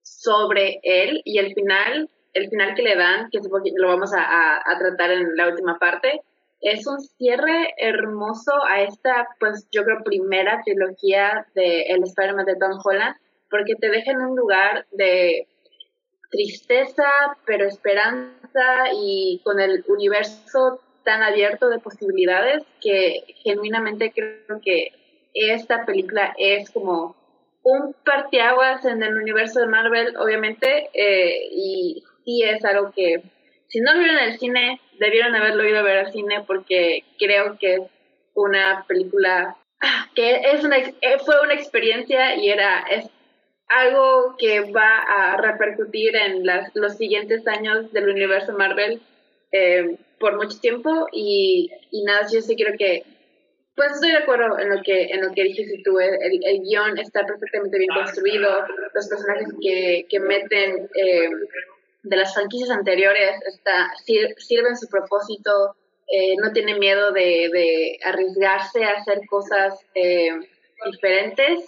sobre él y el final, el final que le dan, que lo vamos a, a tratar en la última parte, es un cierre hermoso a esta, pues yo creo, primera trilogía de El Spider-Man de Tom Holland, porque te deja en un lugar de tristeza, pero esperanza y con el universo tan abierto de posibilidades que genuinamente creo que esta película es como un parteaguas en el universo de Marvel, obviamente, eh, y sí es algo que si no lo vieron en el cine, debieron haberlo ido a ver al cine porque creo que es una película que es una, eh, fue una experiencia y era es algo que va a repercutir en las, los siguientes años del universo Marvel eh, por mucho tiempo y, y nada, yo sí creo que pues estoy de acuerdo en lo que en lo que dijiste tú, el, el guion está perfectamente bien construido, los personajes que, que meten eh, de las franquicias anteriores está, sirven su propósito, eh, no tiene miedo de, arriesgarse a hacer cosas eh, diferentes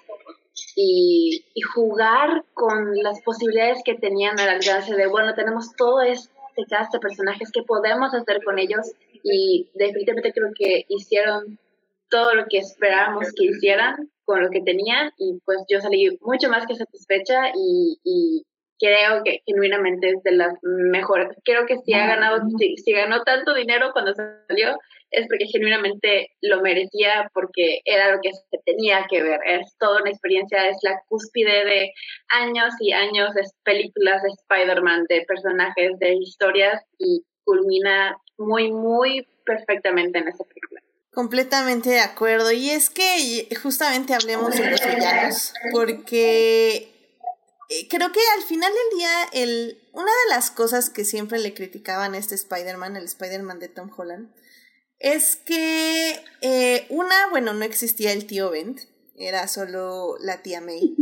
y, y, jugar con las posibilidades que tenían al alcance de, bueno, tenemos todo este cast de personajes que podemos hacer con ellos y definitivamente creo que hicieron todo lo que esperábamos que hicieran con lo que tenían y pues yo salí mucho más que satisfecha y, y creo que genuinamente es de las mejores. Creo que si ha ganado, si, ganó tanto dinero cuando salió, es porque genuinamente lo merecía, porque era lo que se tenía que ver. Es toda una experiencia, es la cúspide de años y años de películas de Spider-Man, de personajes, de historias, y culmina muy, muy perfectamente en esa película. Completamente de acuerdo. Y es que justamente hablemos de los villanos, porque eh, creo que al final del día, el, una de las cosas que siempre le criticaban a este Spider-Man, el Spider-Man de Tom Holland, es que eh, una, bueno, no existía el tío Ben, era solo la tía May,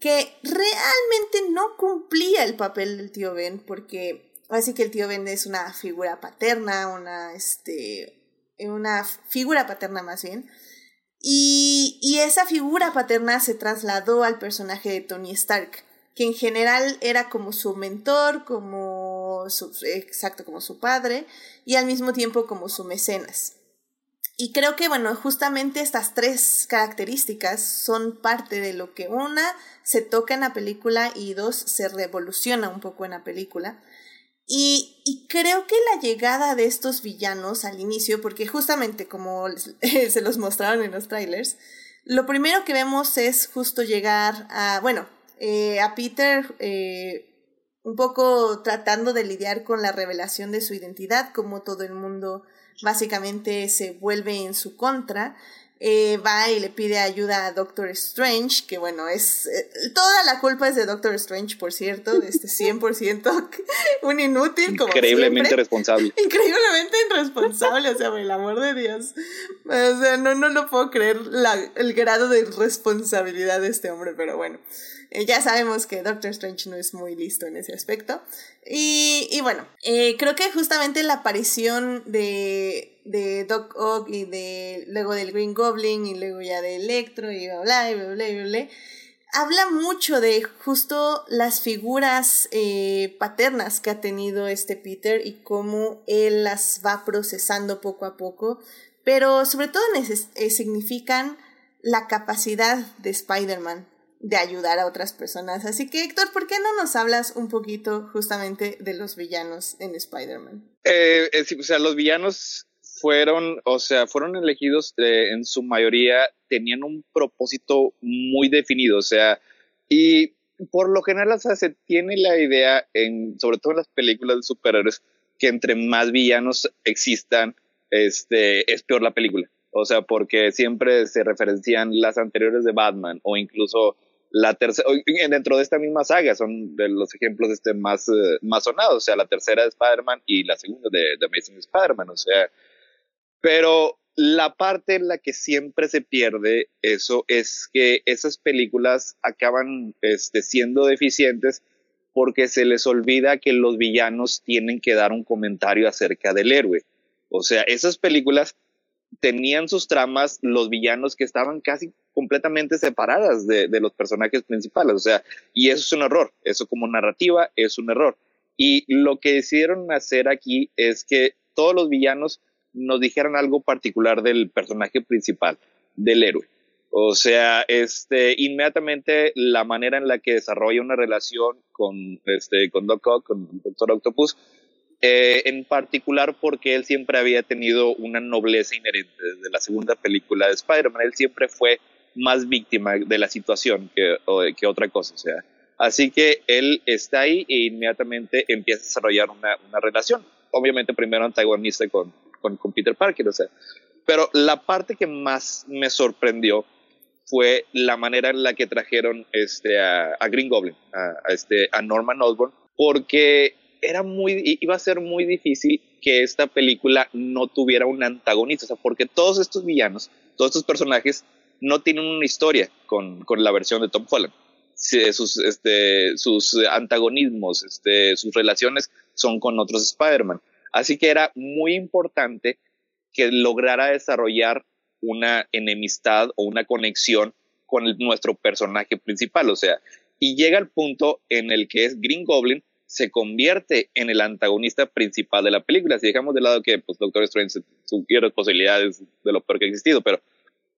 que realmente no cumplía el papel del tío Ben, porque así que el tío Ben es una figura paterna, una, este, una figura paterna más bien, y, y esa figura paterna se trasladó al personaje de Tony Stark que en general era como su mentor, como su, exacto, como su padre, y al mismo tiempo como su mecenas. Y creo que, bueno, justamente estas tres características son parte de lo que una se toca en la película y dos se revoluciona un poco en la película. Y, creo que la llegada de estos villanos al inicio, porque justamente como se los mostraron en los trailers, lo primero que vemos es justo llegar a, bueno, eh, a Peter eh, un poco tratando de lidiar con la revelación de su identidad, como todo el mundo básicamente se vuelve en su contra. Eh, va y le pide ayuda a Doctor Strange, que bueno, es toda la culpa es de Doctor Strange, por cierto, de este 100% un inútil. Como Increíblemente responsable. Increíblemente irresponsable, o sea, por el amor de Dios. O sea, no, no lo puedo creer la, el grado de responsabilidad de este hombre, pero bueno. Eh, ya sabemos que Doctor Strange no es muy listo en ese aspecto. Y, y bueno, eh, creo que justamente la aparición de, de Doc Ock y de luego del Green Goblin y luego ya de Electro y bla bla bla bla bla, bla habla mucho de justo las figuras eh, paternas que ha tenido este Peter y cómo él las va procesando poco a poco, pero sobre todo significan la capacidad de Spider-Man de ayudar a otras personas. Así que, Héctor, ¿por qué no nos hablas un poquito justamente de los villanos en Spider-Man? Eh, eh o sea, los villanos fueron, o sea, fueron elegidos eh, en su mayoría, tenían un propósito muy definido, o sea, y por lo general, o sea, se tiene la idea, en, sobre todo en las películas de superhéroes, que entre más villanos existan, este, es peor la película. O sea, porque siempre se referencian las anteriores de Batman o incluso la tercera, dentro de esta misma saga son de los ejemplos este, más, eh, más sonados, o sea, la tercera de Spider-Man y la segunda de, de Amazing Spider-Man, o sea, pero la parte en la que siempre se pierde eso es que esas películas acaban este, siendo deficientes porque se les olvida que los villanos tienen que dar un comentario acerca del héroe. O sea, esas películas tenían sus tramas, los villanos que estaban casi completamente separadas de, los personajes principales. O sea, y eso es un error. Eso como narrativa es un error. Y lo que decidieron hacer aquí es que todos los villanos nos dijeran algo particular del personaje principal, del héroe. O sea, este, inmediatamente la manera en la que desarrolla una relación con, este, con Doc Ock, con Doctor Octopus, eh, en particular porque él siempre había tenido una nobleza inherente desde la segunda película de Spider-Man. Él siempre fue más víctima de la situación que, que otra cosa. O sea, así que él está ahí e inmediatamente empieza a desarrollar una, una relación. Obviamente primero antagonista con, con, con, Peter Parker, o sea. Pero la parte que más me sorprendió fue la manera en la que trajeron este, a, a Green Goblin, a, a, este, a Norman Osborn, porque era muy, iba a ser muy difícil que esta película no tuviera un antagonista, o sea, porque todos estos villanos, todos estos personajes no tienen una historia con, con la versión de Tom Holland. Sus, este, sus antagonismos, este, sus relaciones son con otros Spider-Man. Así que era muy importante que lograra desarrollar una enemistad o una conexión con el, nuestro personaje principal. O sea, y llega al punto en el que es Green Goblin se convierte en el antagonista principal de la película. Si dejamos de lado que pues, Doctor Strange sugiere posibilidades de lo peor que ha existido, pero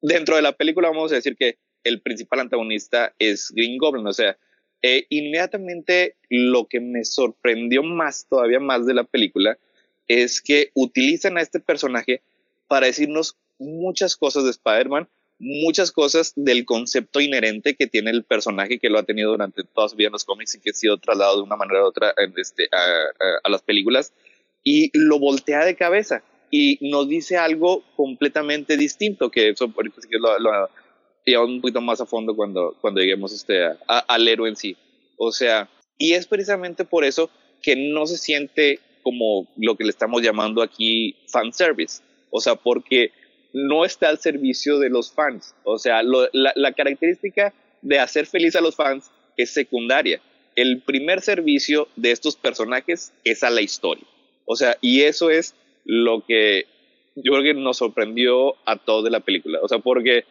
dentro de la película vamos a decir que el principal antagonista es Green Goblin. O sea, eh, inmediatamente lo que me sorprendió más, todavía más de la película, es que utilizan a este personaje para decirnos muchas cosas de Spider-Man, muchas cosas del concepto inherente que tiene el personaje que lo ha tenido durante toda su vida en los cómics y que ha sido trasladado de una manera u otra este, a, a, a, las películas y lo voltea de cabeza y nos dice algo completamente distinto que eso que lo, lo llevamos un poquito más a fondo cuando, cuando lleguemos este, a, al héroe en sí. O sea, y es precisamente por eso que no se siente como lo que le estamos llamando aquí fan service. O sea, porque no está al servicio de los fans. O sea, lo, la, la, característica de hacer feliz a los fans es secundaria. El primer servicio de estos personajes es a la historia. O sea, y eso es lo que yo creo que nos sorprendió a todos de la película. O sea, porque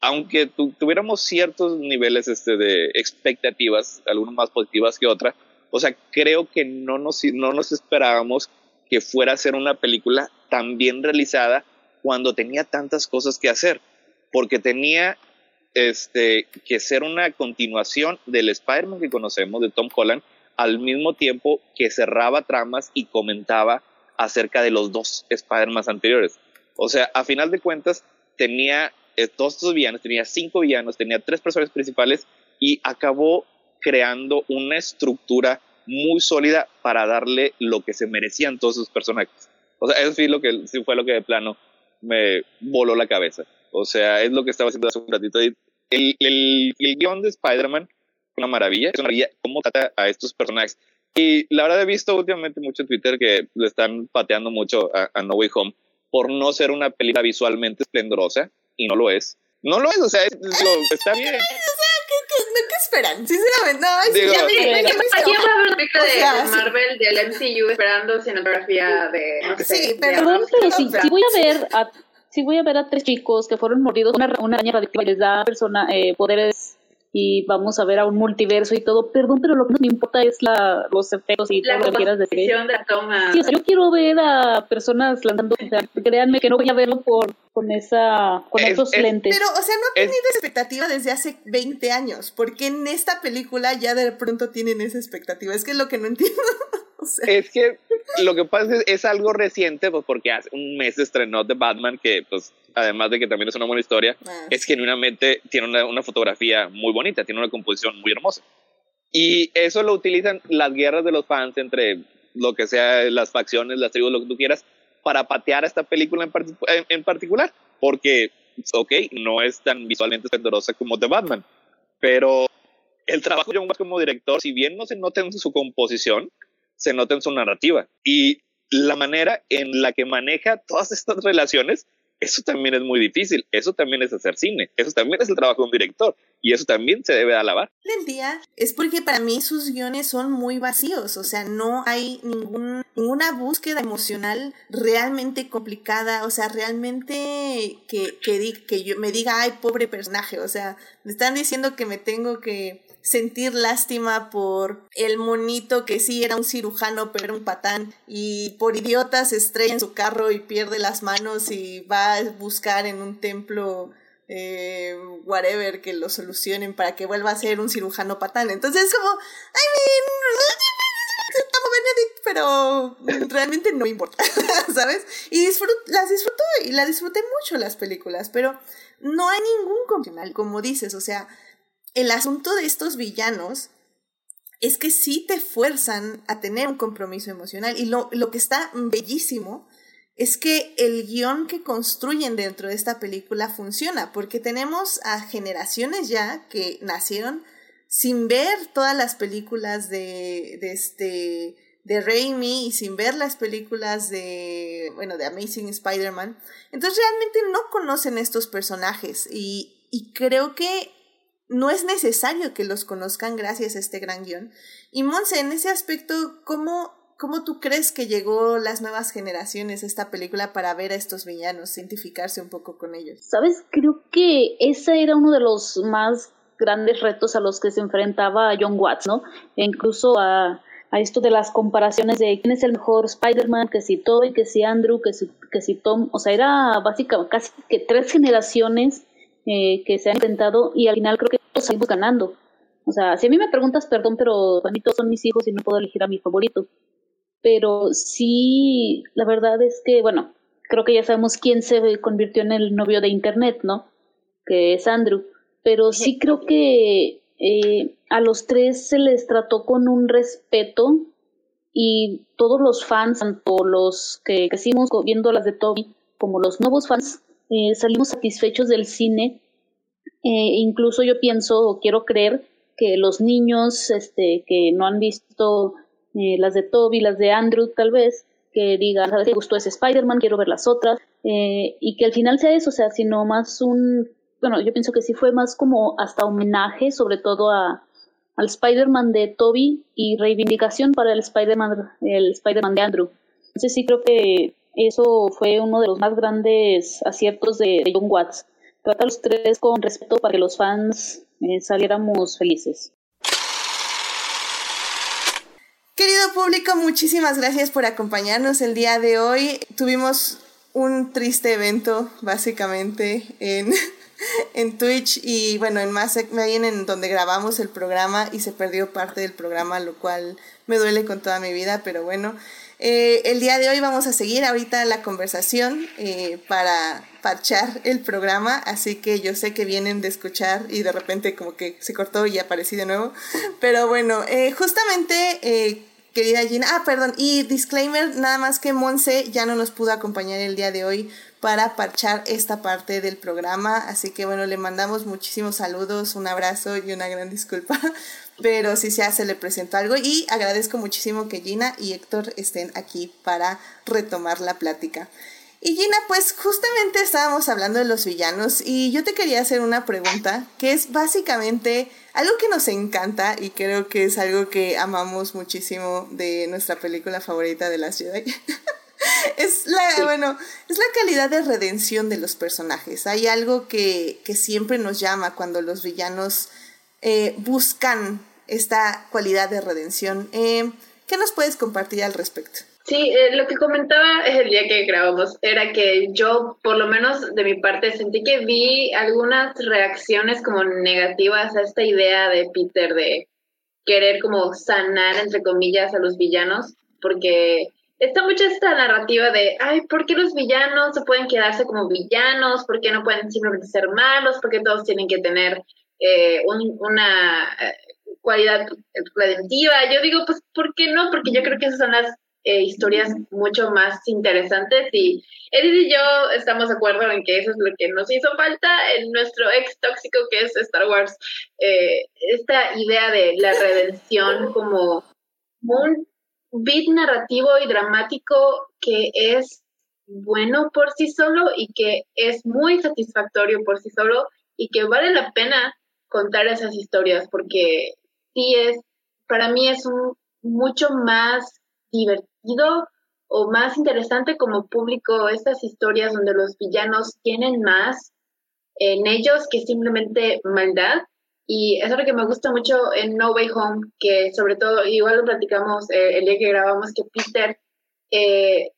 aunque tu, tuviéramos ciertos niveles este, de expectativas, algunas más positivas que otras, o sea, creo que no nos, no nos esperábamos que fuera a ser una película tan bien realizada cuando tenía tantas cosas que hacer, porque tenía este, que ser una continuación del Spider-Man que conocemos de Tom Holland, al mismo tiempo que cerraba tramas y comentaba acerca de los dos Spider-Man anteriores. O sea, a final de cuentas, tenía eh, todos estos villanos, tenía cinco villanos, tenía tres personajes principales y acabó creando una estructura muy sólida para darle lo que se merecían todos sus personajes. O sea, eso sí, lo que, sí fue lo que de plano me voló la cabeza. O sea, es lo que estaba haciendo hace un ratito. El, el, guion de Spider-Man una maravilla, es una maravilla cómo trata a estos personajes. Y la verdad he visto últimamente mucho en Twitter que le están pateando mucho a, a No Way Home por no ser una película visualmente esplendorosa, y no lo es. No lo es, o sea, es, lo, está bien. ¿Qué esperan? Sinceramente, no, es Digo, ya ¿Quién va a ver una película de o sea, Marvel del MCU esperando cinematografía de no sé, Sí, pero, Perdón, pero si, si, voy a ver a si voy a ver a tres chicos que fueron mordidos una, una araña radiactiva y les da persona eh, poderes y vamos a ver a un multiverso y todo, perdón, pero lo que me importa es la, los efectos y la todo lo que quieras decir. De la toma. Sí, o sea, yo quiero ver a personas lanzando, o sea, créanme que no voy a verlo por con esa con Es- esos es- lentes. Pero, o sea, no ha Es- tenido expectativa desde hace 20 años. porque en esta película ya de pronto tienen esa expectativa? Es que es lo que no entiendo. Es que lo que pasa es, es algo reciente, pues porque hace un mes estrenó The Batman, que pues además de que también es una buena historia, ah, es genuinamente tiene una, una fotografía muy bonita, tiene una composición muy hermosa. Y eso lo utilizan las guerras de los fans entre lo que sea, las facciones, las tribus, lo que tú quieras, para patear a esta película en, en, particular, porque, ok, no es tan visualmente esplendorosa como The Batman, pero el trabajo de John Watts como director, si bien no se nota en su composición, se nota en su narrativa. Y la manera en la que maneja todas estas relaciones, eso también es muy difícil, eso también es hacer cine, eso también es el trabajo de un director. Y eso también se debe alabar. El día es porque para mí sus guiones son muy vacíos, o sea, no hay ningún, ninguna búsqueda emocional realmente complicada, o sea, realmente que, que, que yo me diga, ay, pobre personaje, o sea, me están diciendo que me tengo que sentir lástima por el monito que sí era un cirujano pero era un patán y por idiotas estrella en su carro y pierde las manos y va a buscar en un templo eh, whatever que lo solucionen para que vuelva a ser un cirujano patán. Entonces es como, I mean, pero realmente no importa, ¿sabes? Y las disfruto y la disfruté mucho las películas, pero no hay ningún convencional, como dices, o sea, el asunto de estos villanos es que sí te fuerzan a tener un compromiso emocional. Y lo, lo que está bellísimo es que el guion que construyen dentro de esta película funciona, porque tenemos a generaciones ya que nacieron sin ver todas las películas de, de este de Raimi y sin ver las películas de bueno de Amazing Spider-Man entonces realmente no conocen estos personajes y, y creo que no es necesario que los conozcan gracias a este gran guion. Y Monse, en ese aspecto, ¿cómo, ¿cómo tú crees que llegó las nuevas generaciones esta película para ver a estos villanos, identificarse un poco con ellos? Sabes, creo que ese era uno de los más grandes retos a los que se enfrentaba John Watts, ¿no? E incluso a, esto de las comparaciones de quién es el mejor Spider-Man, que si Toby, que si Andrew, que si, que si Tom, o sea, era básicamente casi que tres generaciones eh, que se ha intentado y al final creo que todos salimos ganando. O sea, si a mí me preguntas, perdón, pero para mí todos son mis hijos y no puedo elegir a mi favorito. Pero sí, la verdad es que, bueno, creo que ya sabemos quién se convirtió en el novio de Internet, ¿no? Que es Andrew. Pero sí creo que eh, a los tres se les trató con un respeto y todos los fans, tanto los que crecimos viendo las de Toby como los nuevos fans, eh, salimos satisfechos del cine. Eh, incluso yo pienso o quiero creer que los niños este, que no han visto eh, las de Toby, las de Andrew tal vez, que digan, ¿sabes? Me gustó ese Spider-Man, quiero ver las otras, y que al final sea eso, o sea, sino más un, bueno, yo pienso que sí fue más como hasta homenaje, sobre todo a, al Spider-Man de Toby y reivindicación para el Spider-Man el Spider de Andrew. Entonces sí creo que eso fue uno de los más grandes aciertos de, John Watts. Trata a los tres con respeto para que los fans eh, saliéramos felices. Querido público, muchísimas gracias por acompañarnos el día de hoy. Tuvimos un triste evento, básicamente, en, en Twitch y bueno, en más en donde grabamos el programa y se perdió parte del programa, lo cual me duele con toda mi vida, pero bueno. Eh, el día de hoy vamos a seguir ahorita la conversación eh, para parchar el programa, así que yo sé que vienen de escuchar y de repente como que se cortó y aparecí de nuevo. Pero bueno, eh, justamente, querida Gina, ah, perdón, y disclaimer, nada más que Monse ya no nos pudo acompañar el día de hoy para parchar esta parte del programa, así que bueno, le mandamos muchísimos saludos, un abrazo y una gran disculpa pero si se hace le presento algo y agradezco muchísimo que Gina y Héctor estén aquí para retomar la plática. Y Gina, pues justamente estábamos hablando de los villanos y yo te quería hacer una pregunta que es básicamente algo que nos encanta y creo que es algo que amamos muchísimo de nuestra película favorita de la ciudad. es la, bueno, es la calidad de redención de los personajes. Hay algo que, que siempre nos llama cuando los villanos eh, buscan esta cualidad de redención. Eh, ¿Qué nos puedes compartir al respecto? Sí, eh, lo que comentaba el día que grabamos era que yo, por lo menos de mi parte, sentí que vi algunas reacciones como negativas a esta idea de Peter de querer como sanar, entre comillas, a los villanos, porque está mucha esta narrativa de, ay, ¿por qué los villanos se pueden quedarse como villanos? ¿Por qué no pueden simplemente ser malos? ¿Por qué todos tienen que tener eh, una, cualidad redentiva. Yo digo, pues, ¿por qué no? Porque yo creo que esas son las eh, historias mucho más interesantes y Edith y yo estamos de acuerdo en que eso es lo que nos hizo falta en nuestro ex tóxico que es Star Wars. Eh, esta idea de la redención como un beat narrativo y dramático que es bueno por sí solo y que es muy satisfactorio por sí solo y que vale la pena contar esas historias porque sí es, para mí es un mucho más divertido o más interesante como público estas historias donde los villanos tienen más en ellos que simplemente maldad. Y eso es lo que me gusta mucho en No Way Home, que sobre todo, igual lo platicamos eh, el día que grabamos, que Peter, eh,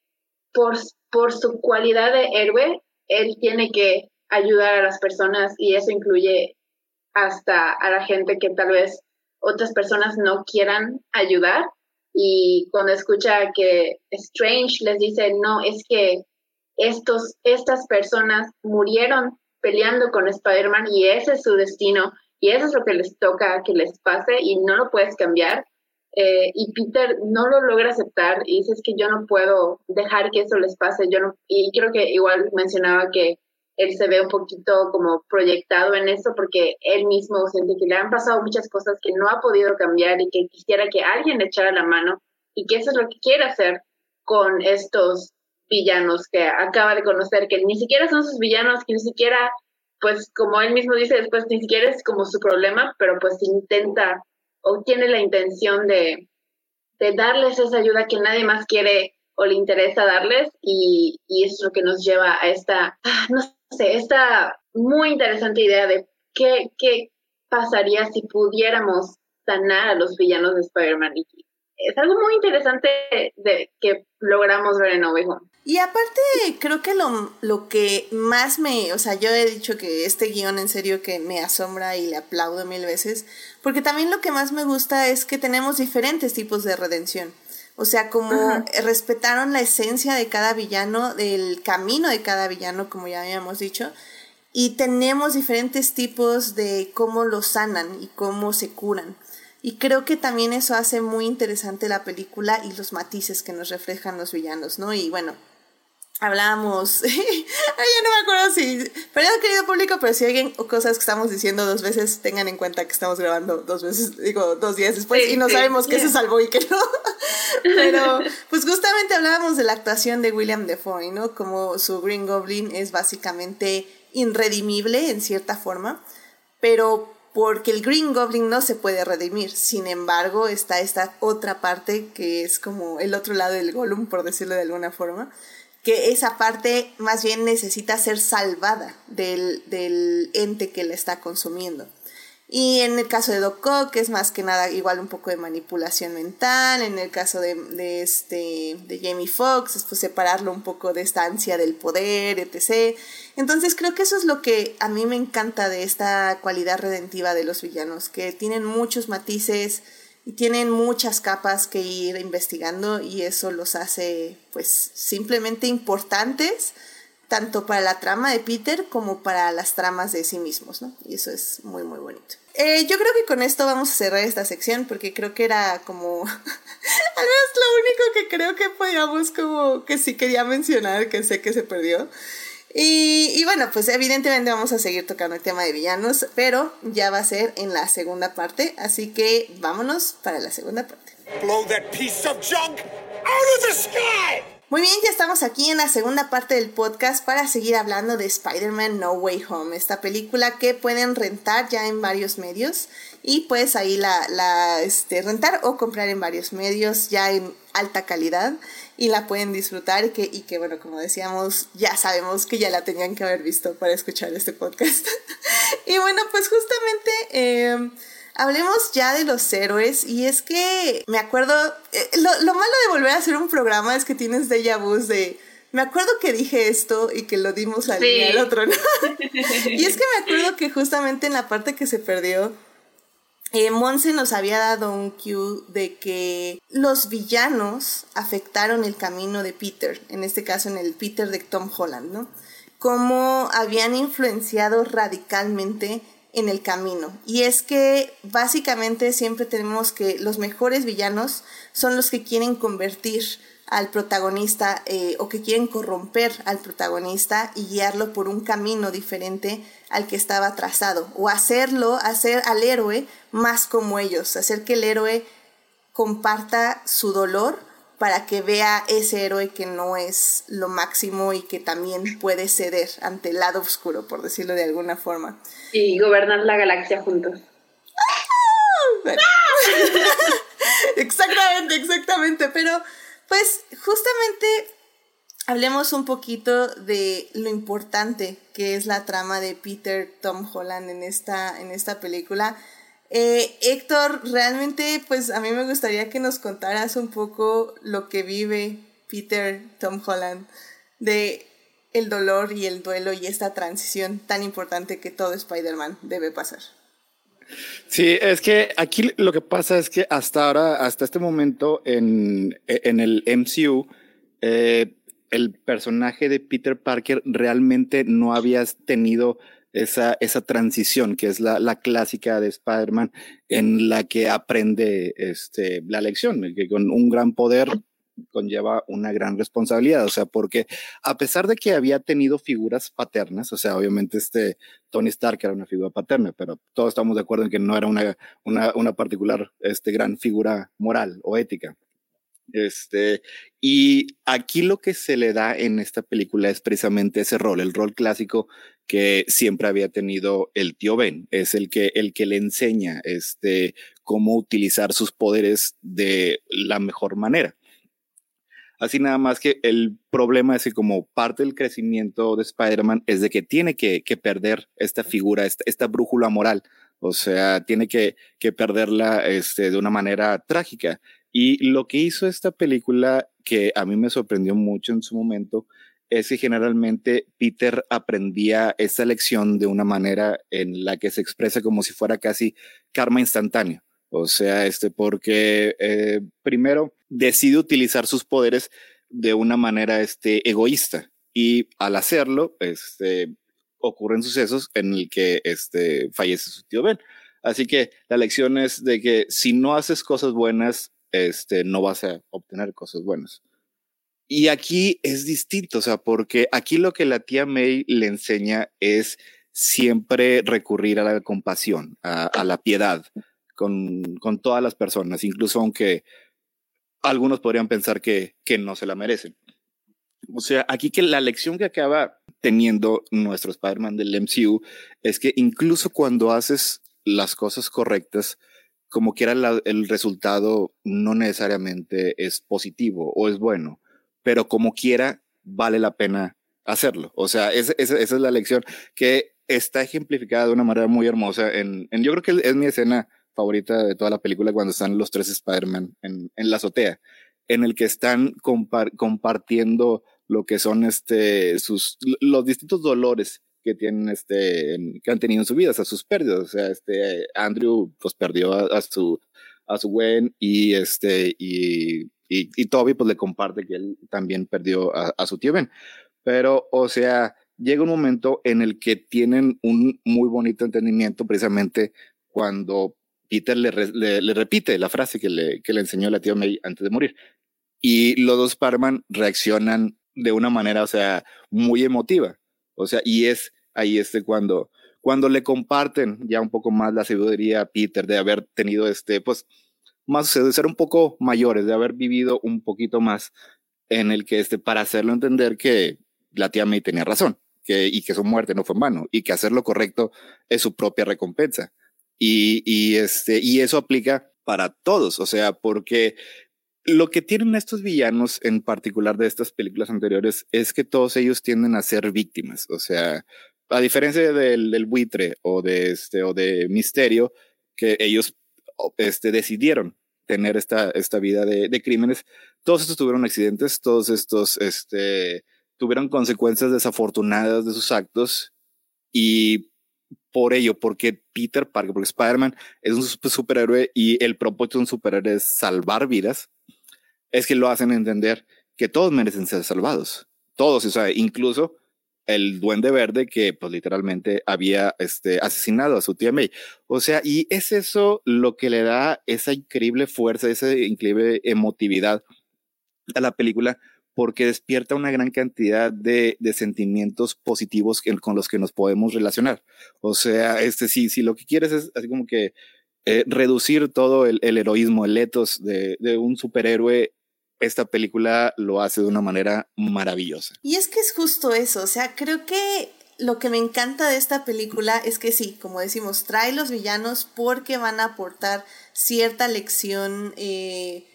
por, por su cualidad de héroe, él tiene que ayudar a las personas y eso incluye hasta a la gente que tal vez otras personas no quieran ayudar. Y cuando escucha que Strange les dice, no, es que estos, estas personas murieron peleando con Spider-Man y ese es su destino y eso es lo que les toca que les pase y no lo puedes cambiar. Eh, y Peter no lo logra aceptar y dice es que yo no puedo dejar que eso les pase. Yo no, y creo que igual mencionaba que él se ve un poquito como proyectado en eso porque él mismo siente que le han pasado muchas cosas que no ha podido cambiar y que quisiera que alguien le echara la mano y que eso es lo que quiere hacer con estos villanos que acaba de conocer, que ni siquiera son sus villanos, que ni siquiera, pues como él mismo dice después, ni siquiera es como su problema, pero pues intenta o tiene la intención de, de darles esa ayuda que nadie más quiere o le interesa darles y, y es lo que nos lleva a esta, ah, no esta muy interesante idea de qué, qué pasaría si pudiéramos sanar a los villanos de Spider-Man. Es algo muy interesante de, que logramos ver en No Y aparte, creo que lo, lo que más me, o sea, yo he dicho que este guion en serio que me asombra y le aplaudo mil veces, porque también lo que más me gusta es que tenemos diferentes tipos de redención. O sea, como respetaron la esencia de cada villano, del camino de cada villano, como ya habíamos dicho, y tenemos diferentes tipos de cómo los sanan y cómo se curan. Y creo que también eso hace muy interesante la película y los matices que nos reflejan los villanos, ¿no? Y bueno, hablábamos, ya no me acuerdo si, perdón querido público, pero si alguien o cosas que estamos diciendo dos veces, tengan en cuenta que estamos grabando dos veces, digo, dos días después y no sabemos qué se salvó y qué no. pero pues justamente hablábamos de la actuación de William Defoe, ¿no? Como su Green Goblin es básicamente irredimible en cierta forma, pero porque el Green Goblin no se puede redimir. Sin embargo, está esta otra parte que es como el otro lado del Gollum, por decirlo de alguna forma, que esa parte más bien necesita ser salvada del, del ente que la está consumiendo. Y en el caso de Doc Ock es más que nada igual un poco de manipulación mental. En el caso de, de este, de Jamie Foxx es pues separarlo un poco de esta ansia del poder, etc. Entonces creo que eso es lo que a mí me encanta de esta cualidad redentiva de los villanos, que tienen muchos matices, y tienen muchas capas que ir investigando y eso los hace pues simplemente importantes tanto para la trama de Peter como para las tramas de sí mismos, ¿no? Y eso es muy, muy bonito. Eh, yo creo que con esto vamos a cerrar esta sección porque creo que era como... al menos lo único que creo que podíamos como que sí quería mencionar, que sé que se perdió. Y, bueno, pues evidentemente vamos a seguir tocando el tema de villanos, pero ya va a ser en la segunda parte, así que vámonos para la segunda parte. Muy bien, ya estamos aquí en la segunda parte del podcast para seguir hablando de Spider-Man No Way Home, esta película que pueden rentar ya en varios medios y pues ahí la, la este, rentar o comprar en varios medios ya en alta calidad y la pueden disfrutar que, y que, bueno, como decíamos, ya sabemos que ya la tenían que haber visto para escuchar este podcast. y bueno, pues justamente em, hablemos ya de los héroes y es que me acuerdo, eh, lo, malo de volver a hacer un programa es que tienes déjà vu de... Me acuerdo que dije esto y que lo dimos al, al otro, ¿no? y es que me acuerdo que justamente en la parte que se perdió, eh, Monse nos había dado un cue de que los villanos afectaron el camino de Peter, en este caso en el Peter de Tom Holland, ¿no? Cómo habían influenciado radicalmente en el camino. Y es que básicamente siempre tenemos que los mejores villanos son los que quieren convertir al protagonista eh, o que quieren corromper al protagonista y guiarlo por un camino diferente al que estaba trazado o hacerlo, hacer al héroe más como ellos, hacer que el héroe comparta su dolor para que vea ese héroe que no es lo máximo y que también puede ceder ante el lado oscuro, por decirlo de alguna forma. Y gobernar la galaxia juntos. exactamente, exactamente, pero pues justamente hablemos un poquito de lo importante que es la trama de Peter Tom Holland en esta, en esta película. Eh, Héctor, realmente pues a mí me gustaría que nos contaras un poco lo que vive Peter Tom Holland de el dolor y el duelo y esta transición tan importante que todo Spider-Man debe pasar. Sí, es que aquí lo que pasa es que hasta ahora, hasta este momento en, en el MCU, eh, el personaje de Peter Parker realmente no había tenido esa, esa transición que es la, la clásica de Spider-Man en la que aprende este, la lección, que con un gran poder conlleva una gran responsabilidad, o sea, porque a pesar de que había tenido figuras paternas, o sea, obviamente este Tony Stark era una figura paterna, pero todos estamos de acuerdo en que no era una, una, una particular, este, gran figura moral o ética. Este, y aquí lo que se le da en esta película es precisamente ese rol, el rol clásico que siempre había tenido el tío Ben, es el que, el que le enseña este, cómo utilizar sus poderes de la mejor manera. Así nada más que el problema es que como parte del crecimiento de Spider-Man es de que tiene que, perder esta figura, esta, esta, brújula moral. O sea, tiene que, que perderla este, de una manera trágica. Y lo que hizo esta película, que a mí me sorprendió mucho en su momento, es que generalmente Peter aprendía esa lección de una manera en la que se expresa como si fuera casi karma instantáneo. O sea, este, porque eh, primero decide utilizar sus poderes de una manera este, egoísta y al hacerlo, este, ocurren sucesos en el que este, fallece su tío Ben. Así que la lección es de que si no haces cosas buenas, este, no vas a obtener cosas buenas. Y aquí es distinto, o sea, porque aquí lo que la tía May le enseña es siempre recurrir a la compasión, a, la piedad, con, con todas las personas, incluso aunque algunos podrían pensar que, que no se la merecen. O sea, aquí que la lección que acaba teniendo nuestro Spider-Man del MCU es que incluso cuando haces las cosas correctas, como quiera el resultado no necesariamente es positivo o es bueno, pero como quiera vale la pena hacerlo. O sea, es, es, esa es la lección que está ejemplificada de una manera muy hermosa en, yo creo que es mi escena favorita de toda la película cuando están los tres Spider-Man en, la azotea, en el que están compar compartiendo lo que son este, sus, los distintos dolores que tienen este, que han tenido en su vida, o sus pérdidas. O sea, este, Andrew pues perdió a, su, a su Gwen y este, y, y, y, Toby pues le comparte que él también perdió a, a su tío Ben. Pero, o sea, llega un momento en el que tienen un muy bonito entendimiento precisamente cuando Peter le, le, le, repite la frase que le, que le enseñó la tía May antes de morir. Y los dos Parman reaccionan de una manera, o sea, muy emotiva. O sea, y es ahí este cuando, cuando le comparten ya un poco más la sabiduría a Peter de haber tenido este, pues, más, de ser un poco mayores, de haber vivido un poquito más en el que este, para hacerlo entender que la tía May tenía razón, que, y que su muerte no fue en vano, y que hacer lo correcto es su propia recompensa. Y, y, este, y eso aplica para todos, o sea, porque lo que tienen estos villanos, en particular de estas películas anteriores, es que todos ellos tienden a ser víctimas. O sea, a diferencia del, del buitre o de, este, o de Misterio, que ellos este, decidieron tener esta, esta vida de, de crímenes, todos estos tuvieron accidentes, todos estos este, tuvieron consecuencias desafortunadas de sus actos y por ello, porque Peter Parker, porque Spider-Man es un superhéroe y el propósito de un superhéroe es salvar vidas, es que lo hacen entender que todos merecen ser salvados. Todos, o sea, incluso el duende verde que pues literalmente había este, asesinado a su tía May. O sea, y es eso lo que le da esa increíble fuerza, esa increíble emotividad a la película, porque despierta una gran cantidad de, sentimientos positivos con los que nos podemos relacionar. O sea, este sí, si lo que quieres es así como que eh, reducir todo el, el, heroísmo, el etos de un superhéroe esta película lo hace de una manera maravillosa. Y es que es justo eso, o sea, creo que lo que me encanta de esta película es que sí, como decimos, trae los villanos porque van a aportar cierta lección eh,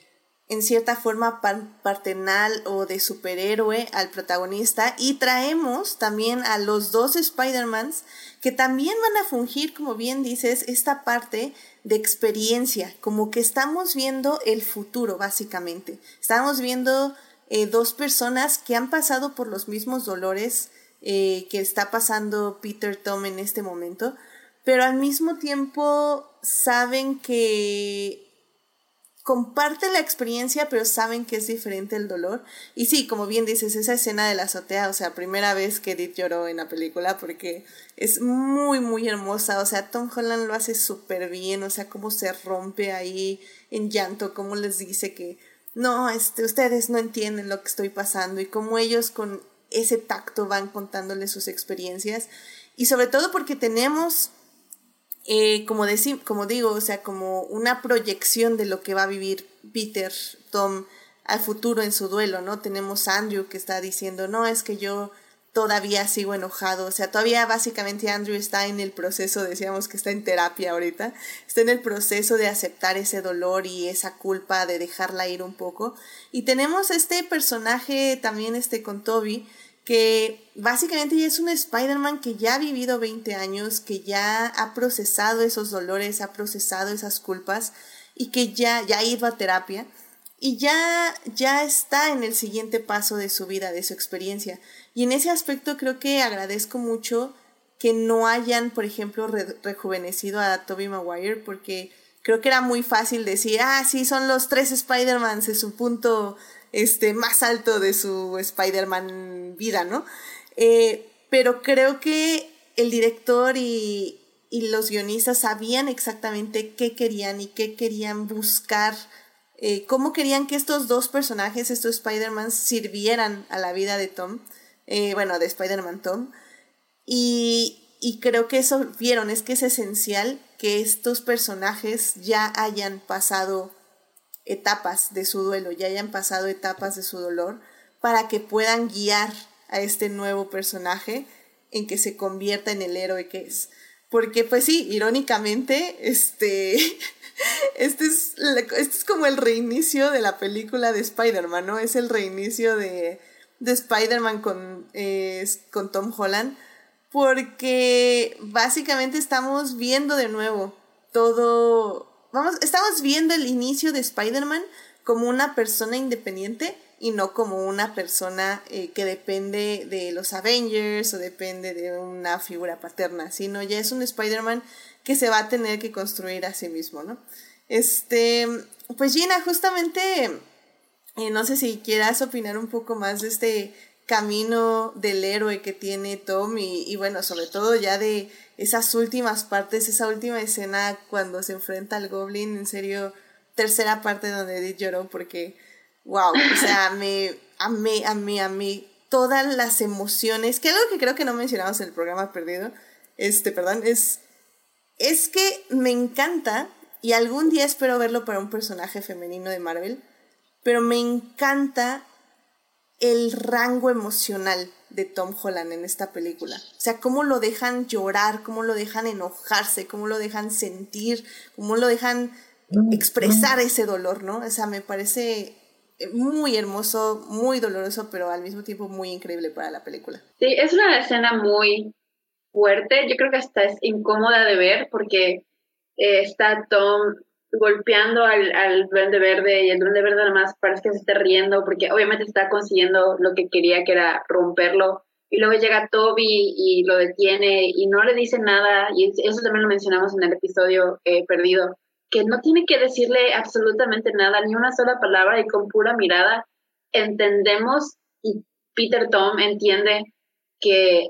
en cierta forma paternal o de superhéroe al protagonista y traemos también a los dos Spider-Mans que también van a fungir, como bien dices, esta parte de experiencia, como que estamos viendo el futuro, básicamente. Estamos viendo eh, dos personas que han pasado por los mismos dolores eh, que está pasando Peter Tom en este momento, pero al mismo tiempo saben que comparten la experiencia, pero saben que es diferente el dolor. Y sí, como bien dices, esa escena de la azotea, o sea, primera vez que Edith lloró en la película porque es muy, muy hermosa. O sea, Tom Holland lo hace súper bien, o sea, cómo se rompe ahí en llanto, cómo les dice que no, este, ustedes no entienden lo que estoy pasando y cómo ellos con ese tacto van contándole sus experiencias. Y sobre todo porque tenemos eh, como, como digo, o sea, como una proyección de lo que va a vivir Peter, Tom, al futuro en su duelo, ¿no? Tenemos Andrew que está diciendo, no, es que yo todavía sigo enojado, o sea, todavía básicamente Andrew está en el proceso, decíamos que está en terapia ahorita, está en el proceso de aceptar ese dolor y esa culpa de dejarla ir un poco. Y tenemos este personaje también este con Toby, que básicamente es un Spider-Man que ya ha vivido 20 años, que ya ha procesado esos dolores, ha procesado esas culpas y que ya, ya ha ido a terapia y ya, ya está en el siguiente paso de su vida, de su experiencia. Y en ese aspecto creo que agradezco mucho que no hayan, por ejemplo, rejuvenecido a Tobey Maguire, porque creo que era muy fácil decir, ah, sí, son los tres Spider-Mans en su punto este, más alto de su Spider-Man vida, ¿no? Eh, pero creo que el director y, los guionistas sabían exactamente qué querían y qué querían buscar, eh, cómo querían que estos dos personajes, estos Spider-Man, sirvieran a la vida de Tom, eh, bueno, de Spider-Man Tom. Y, y creo que eso vieron, es que es esencial que estos personajes ya hayan pasado etapas de su duelo, ya hayan pasado etapas de su dolor, para que puedan guiar a este nuevo personaje en que se convierta en el héroe que es. Porque pues sí, irónicamente, este, este, es, este es como el reinicio de la película de Spider-Man, ¿no? Es el reinicio de, de Spider-Man con, con Tom Holland, porque básicamente estamos viendo de nuevo todo vamos, estamos viendo el inicio de Spider-Man como una persona independiente y no como una persona eh, que depende de los Avengers o depende de una figura paterna, sino ya es un Spider-Man que se va a tener que construir a sí mismo, ¿no? Este, pues Gina, justamente, eh, no sé si quieras opinar un poco más de este camino del héroe que tiene Tom y, y bueno, sobre todo ya de esas últimas partes, esa última escena cuando se enfrenta al Goblin, en serio, tercera parte donde Edith lloró porque, wow, o sea, me amé, amé, amé todas las emociones, que algo que creo que no mencionamos en el programa perdido, este, perdón, es, es que me encanta y algún día espero verlo para un personaje femenino de Marvel, pero me encanta el rango emocional de Tom Holland en esta película. O sea, cómo lo dejan llorar, cómo lo dejan enojarse, cómo lo dejan sentir, cómo lo dejan expresar ese dolor, ¿no? O sea, me parece muy hermoso, muy doloroso, pero al mismo tiempo muy increíble para la película. Sí, es una escena muy fuerte, yo creo que hasta es incómoda de ver porque eh, está Tom golpeando al, al verde y el duende verde además parece que se está riendo porque obviamente está consiguiendo lo que quería que era romperlo. Y luego llega Toby y lo detiene y no le dice nada. Y eso también lo mencionamos en el episodio eh, perdido que no tiene que decirle absolutamente nada ni una sola palabra y con pura mirada entendemos y Peter Tom entiende que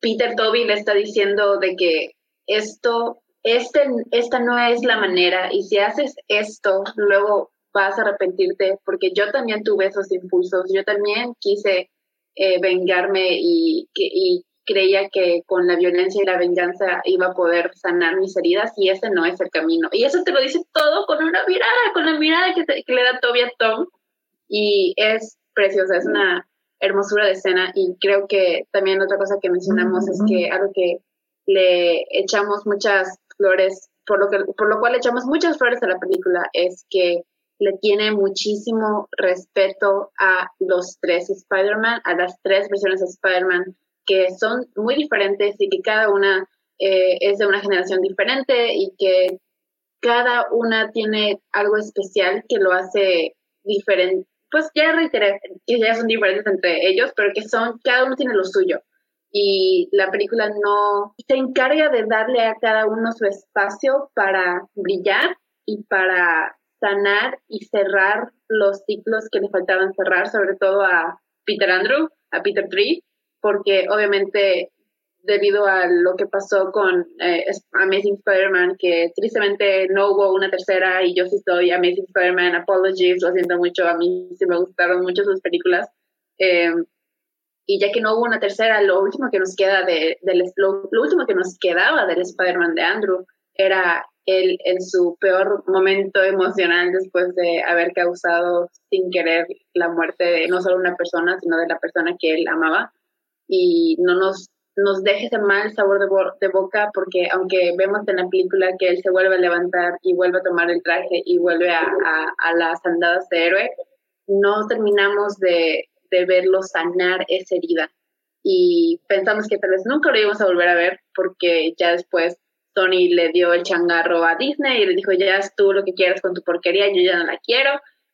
Peter Toby le está diciendo de que esto, este, esta no es la manera y si haces esto, luego vas a arrepentirte porque yo también tuve esos impulsos, yo también quise eh, vengarme y, y creía que con la violencia y la venganza iba a poder sanar mis heridas y ese no es el camino. Y eso te lo dice todo con una mirada, con la mirada que, que le da Toby a Tom. Y es preciosa, es una hermosura de escena y creo que también otra cosa que mencionamos es que algo que le echamos muchas flores, por lo, que, por lo cual echamos muchas flores a la película, es que le tiene muchísimo respeto a los tres Spider-Man, a las tres versiones de Spider-Man, que son muy diferentes y que cada una eh, es de una generación diferente y que cada una tiene algo especial que lo hace diferente. Pues ya reiteré que ya son diferentes entre ellos, pero que son, cada uno tiene lo suyo. Y la película no se encarga de darle a cada uno su espacio para brillar y para sanar y cerrar los ciclos que le faltaban cerrar, sobre todo a Peter Andrew, a Peter Tree, porque obviamente debido a lo que pasó con eh, Amazing Spider-Man, que tristemente no hubo una tercera y yo sí soy Amazing Spider-Man, apologies, lo siento mucho, a mí sí me gustaron mucho sus películas. Em, y ya que no hubo una tercera, lo último que nos queda de, del, lo, lo último que nos quedaba del Spider-Man de Andrew era él en su peor momento emocional después de haber causado sin querer la muerte de no solo una persona, sino de la persona que él amaba. Y no nos, nos deje ese mal sabor de, de boca porque aunque vemos en la película que él se vuelve a levantar y vuelve a tomar el traje y vuelve a, a, a las andadas de héroe, no terminamos de, de verlo sanar esa herida. Y pensamos que tal vez nunca lo íbamos a volver a ver porque ya después Tony le dio el changarro a Disney y le dijo, ya es tú lo que quieras con tu porquería, yo ya no la quiero.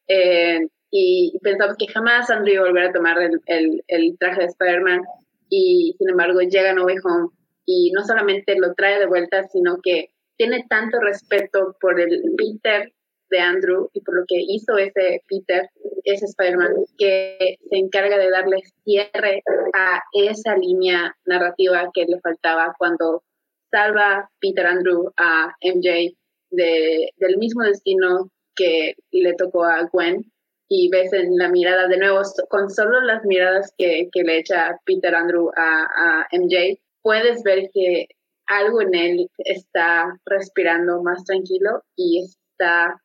Eh, y pensamos que jamás Andrew iba a volver a tomar el, el, traje de Spider-Man y sin embargo llega No Way Home y no solamente lo trae de vuelta, sino que tiene tanto respeto por el Peter de Andrew y por lo que hizo ese Peter, ese Spider-Man, que se encarga de darle cierre a esa línea narrativa que le faltaba cuando salva Peter Andrew a MJ de, del mismo destino que le tocó a Gwen y ves en la mirada de nuevo, con solo las miradas que, que le echa Peter Andrew a, a, MJ, puedes ver que algo en él está respirando más tranquilo y está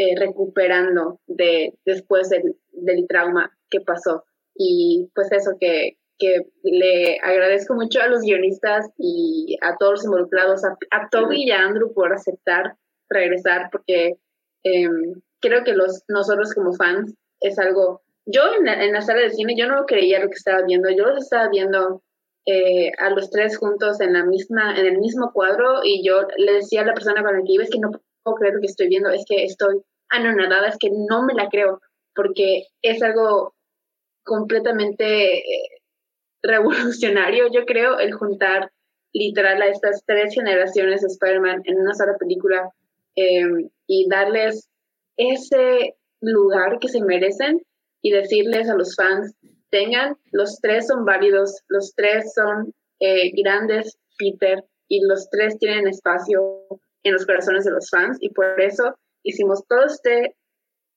eh, recuperando de, después del, del trauma que pasó. Y pues eso que, que le agradezco mucho a los guionistas y a todos los involucrados, a, Toby y a Andrew por aceptar regresar, porque em, creo que los, nosotros como fans es algo, yo en la, en la, sala de cine yo no creía lo que estaba viendo, yo los estaba viendo eh, a los tres juntos en la misma, en el mismo cuadro y yo le decía a la persona con la que iba, es que no puedo creer lo que estoy viendo, es que estoy anonadada, es que no me la creo, porque es algo completamente... Eh, revolucionario, yo creo, el juntar literal a estas tres generaciones de Spider-Man en una sola película em, y darles ese lugar que se merecen y decirles a los fans, tengan, los tres son válidos, los tres son eh, grandes, Peter, y los tres tienen espacio en los corazones de los fans y por eso hicimos todo este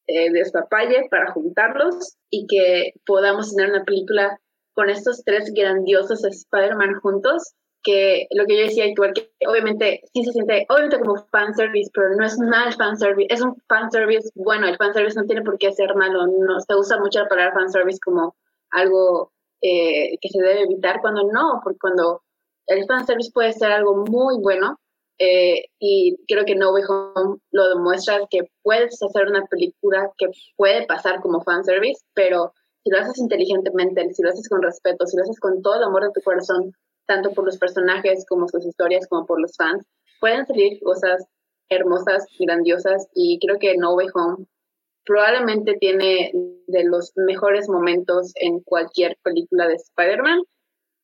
eh, despapalle para juntarlos y que podamos tener una película con estos tres grandiosos Spider-Man juntos, que lo que yo decía, igual que obviamente sí se siente, obviamente como fanservice, pero no es mal fanservice, es un fanservice bueno, el fanservice no tiene por qué ser malo, no se usa mucho la palabra fanservice como algo eh, que se debe evitar cuando no, porque cuando el fanservice puede ser algo muy bueno, eh, y creo que No Way Home lo demuestra que puedes hacer una película que puede pasar como fanservice, pero si lo haces inteligentemente, si lo haces con respeto, si lo haces con todo el amor de tu corazón, tanto por los personajes como sus historias, como por los fans, pueden salir cosas hermosas, grandiosas y creo que No Way Home probablemente tiene de los mejores momentos en cualquier película de Spider-Man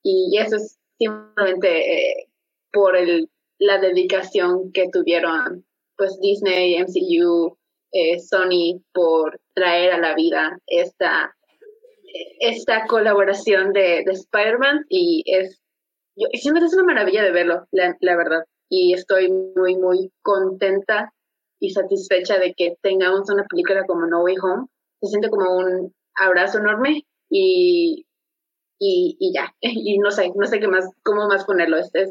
y eso es simplemente eh, por el, la dedicación que tuvieron pues Disney, MCU, eh, Sony por traer a la vida esta esta colaboración de, de Spider-Man y es, yo siempre es una maravilla de verlo, la, la verdad. Y estoy muy, muy contenta y satisfecha de que tengamos una película como No Way Home. Se siente como un abrazo enorme y y, y, ya, y no sé, no sé qué más, cómo más ponerlo, es, es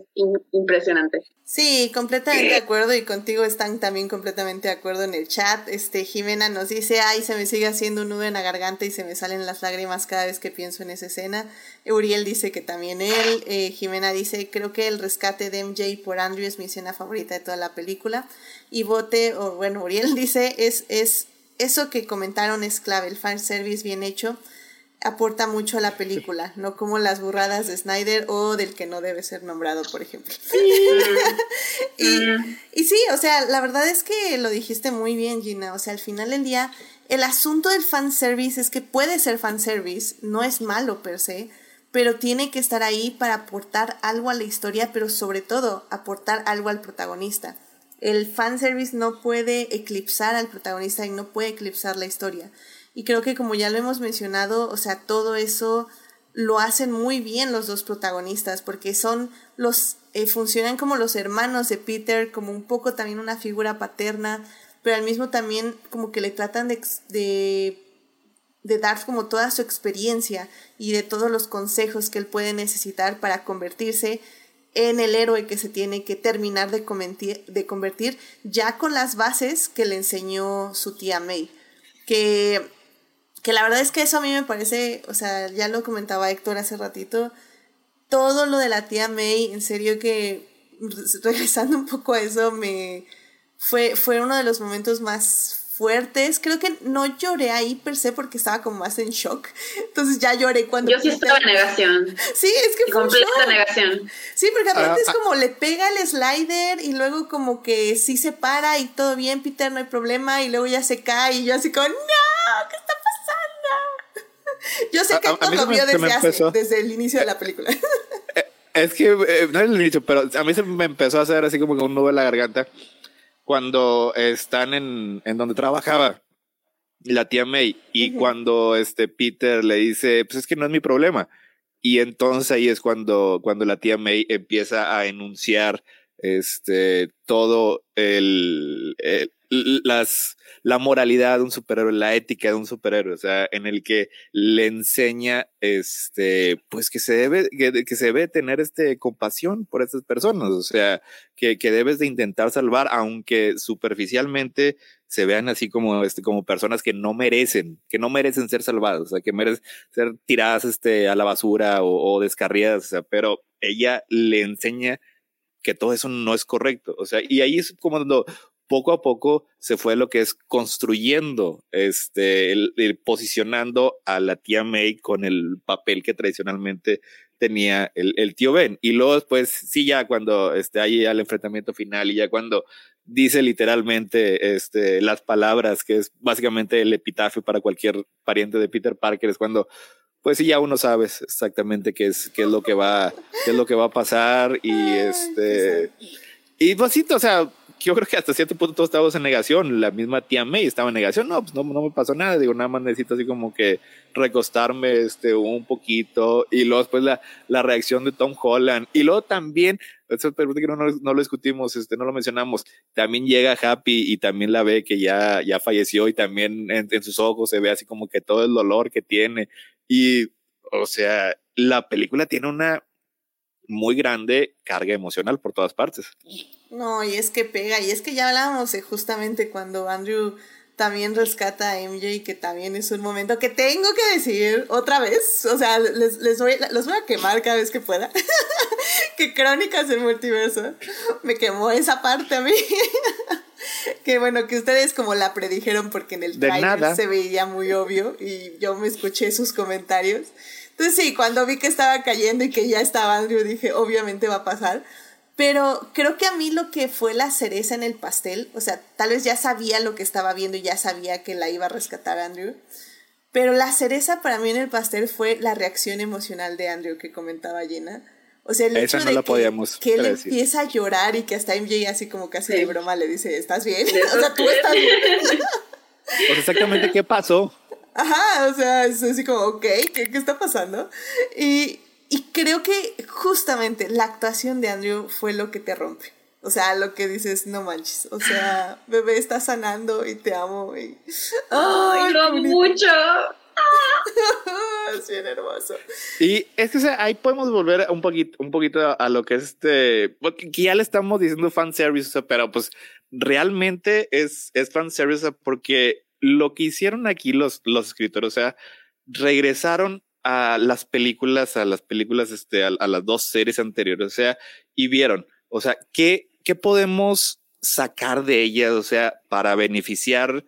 impresionante. Sí, completamente de acuerdo y contigo están también completamente de acuerdo en el chat. Este, Jimena nos dice, ay, se me sigue haciendo un nudo en la garganta y se me salen las lágrimas cada vez que pienso en esa escena. Uriel dice que también él, eh, Jimena dice, creo que el rescate de MJ por Andrew es mi escena favorita de toda la película. Y Bote, o bueno, Uriel dice, es, es, eso que comentaron es clave, el fan service bien hecho aporta mucho a la película, no como las burradas de Snyder o del que no debe ser nombrado, por ejemplo. y, sí, o sea, la verdad es que lo dijiste muy bien, Gina. O sea, al final del día, el asunto del fanservice es que puede ser fanservice, no es malo per se, pero tiene que estar ahí para aportar algo a la historia, pero sobre todo aportar algo al protagonista. El fanservice no puede eclipsar al protagonista y no puede eclipsar la historia. Y creo que como ya lo hemos mencionado, o sea, todo eso lo hacen muy bien los dos protagonistas, porque son los, eh, funcionan como los hermanos de Peter, como un poco también una figura paterna, pero al mismo también como que le tratan de, de, dar como toda su experiencia y de todos los consejos que él puede necesitar para convertirse en el héroe que se tiene que terminar de, de convertir ya con las bases que le enseñó su tía May. Que que la verdad es que eso a mí me parece, o sea, ya lo comentaba Héctor hace ratito, todo lo de la tía May, en serio que regresando un poco a eso, me fue, fue uno de los momentos más fuertes. Creo que no lloré ahí per se porque estaba como más en shock. Entonces ya lloré cuando... Yo sí estaba en negación. Sí, es que fue Completa negación. Sí, porque aparte es ah, ah. como le pega el slider y luego como que sí se para y todo bien, Peter, no hay problema, y luego ya se cae y yo así como, no, ¿qué está yo sé que esto lo vio desde, desde el inicio de la película. Eh, es que, eh, no es el inicio, pero a mí se me empezó a hacer así como un nudo en la garganta cuando están en, en donde trabajaba la tía May y cuando este Peter le dice, pues es que no es mi problema. Y entonces ahí es cuando, cuando la tía May empieza a enunciar este, todo el, las, la moralidad de un superhéroe, la ética de un superhéroe, o sea, en el que le enseña, este, pues que se debe, que, se debe tener este compasión por estas personas, o sea, que, que debes de intentar salvar, aunque superficialmente se vean así como, este, como personas que no merecen, que no merecen ser salvadas, o sea, que merecen ser tiradas, este, a la basura o, o descarriadas, o sea, pero ella le enseña que todo eso no es correcto. O sea, y ahí es como cuando poco a poco se fue lo que es construyendo, este, el, posicionando a la tía May con el papel que tradicionalmente tenía el, el, tío Ben. Y luego después, sí, ya cuando este, hay ya el enfrentamiento final y ya cuando dice literalmente este, las palabras, que es básicamente el epitafio para cualquier pariente de Peter Parker, es cuando pues sí ya uno sabe exactamente qué es, qué es lo que va, qué es lo que va a pasar y este y pues sí, o sea, yo creo que hasta cierto punto todos estábamos en negación. La misma tía May estaba en negación. No, pues no, no me pasó nada. Digo, nada más necesito así como que recostarme este, un poquito. Y luego después la, la reacción de Tom Holland. Y luego también, eso que no, no, lo discutimos, este, no lo mencionamos. También llega Happy y también la ve que ya, ya falleció y también en, en sus ojos se ve así como que todo el dolor que tiene. Y, o sea, la película tiene una muy grande carga emocional por todas partes. No, y es que pega, y es que ya hablábamos justamente cuando Andrew también rescata a MJ, que también es un momento que tengo que decir otra vez, o sea, les, les voy, los voy a quemar cada vez que pueda, que Crónicas del Multiverso me quemó esa parte a mí. que bueno, que ustedes como la predijeron porque en el trailer se veía muy obvio y yo me escuché sus comentarios. Entonces sí, cuando vi que estaba cayendo y que ya estaba Andrew, dije, obviamente va a pasar. Pero creo que a mí lo que fue la cereza en el pastel, o sea, tal vez ya sabía lo que estaba viendo y ya sabía que la iba a rescatar Andrew. Pero la cereza para mí en el pastel fue la reacción emocional de Andrew que comentaba Jenna. O sea, el hecho de que, él empieza a llorar y que hasta MJ así como casi de broma le dice, ¿estás bien? o sea, tú estás bien. Pues exactamente qué pasó. Ajá, o sea, es así como, ok, ¿qué, qué está pasando? Y, y creo que justamente la actuación de Andrew fue lo que te rompe. O sea, lo que dices, no manches. O sea, bebé está sanando y te amo. Y... ¡Ay, lo amo mucho! es bien hermoso. Y es que ahí podemos volver un poquito, un poquito a lo que es este, porque ya le estamos diciendo fanservice, pero pues realmente es, es fanservice porque lo que hicieron aquí los, los escritores, o sea, regresaron a las películas, a las películas, este, a, las dos series anteriores, o sea, y vieron, o sea, ¿qué, qué podemos sacar de ellas, o sea, para beneficiar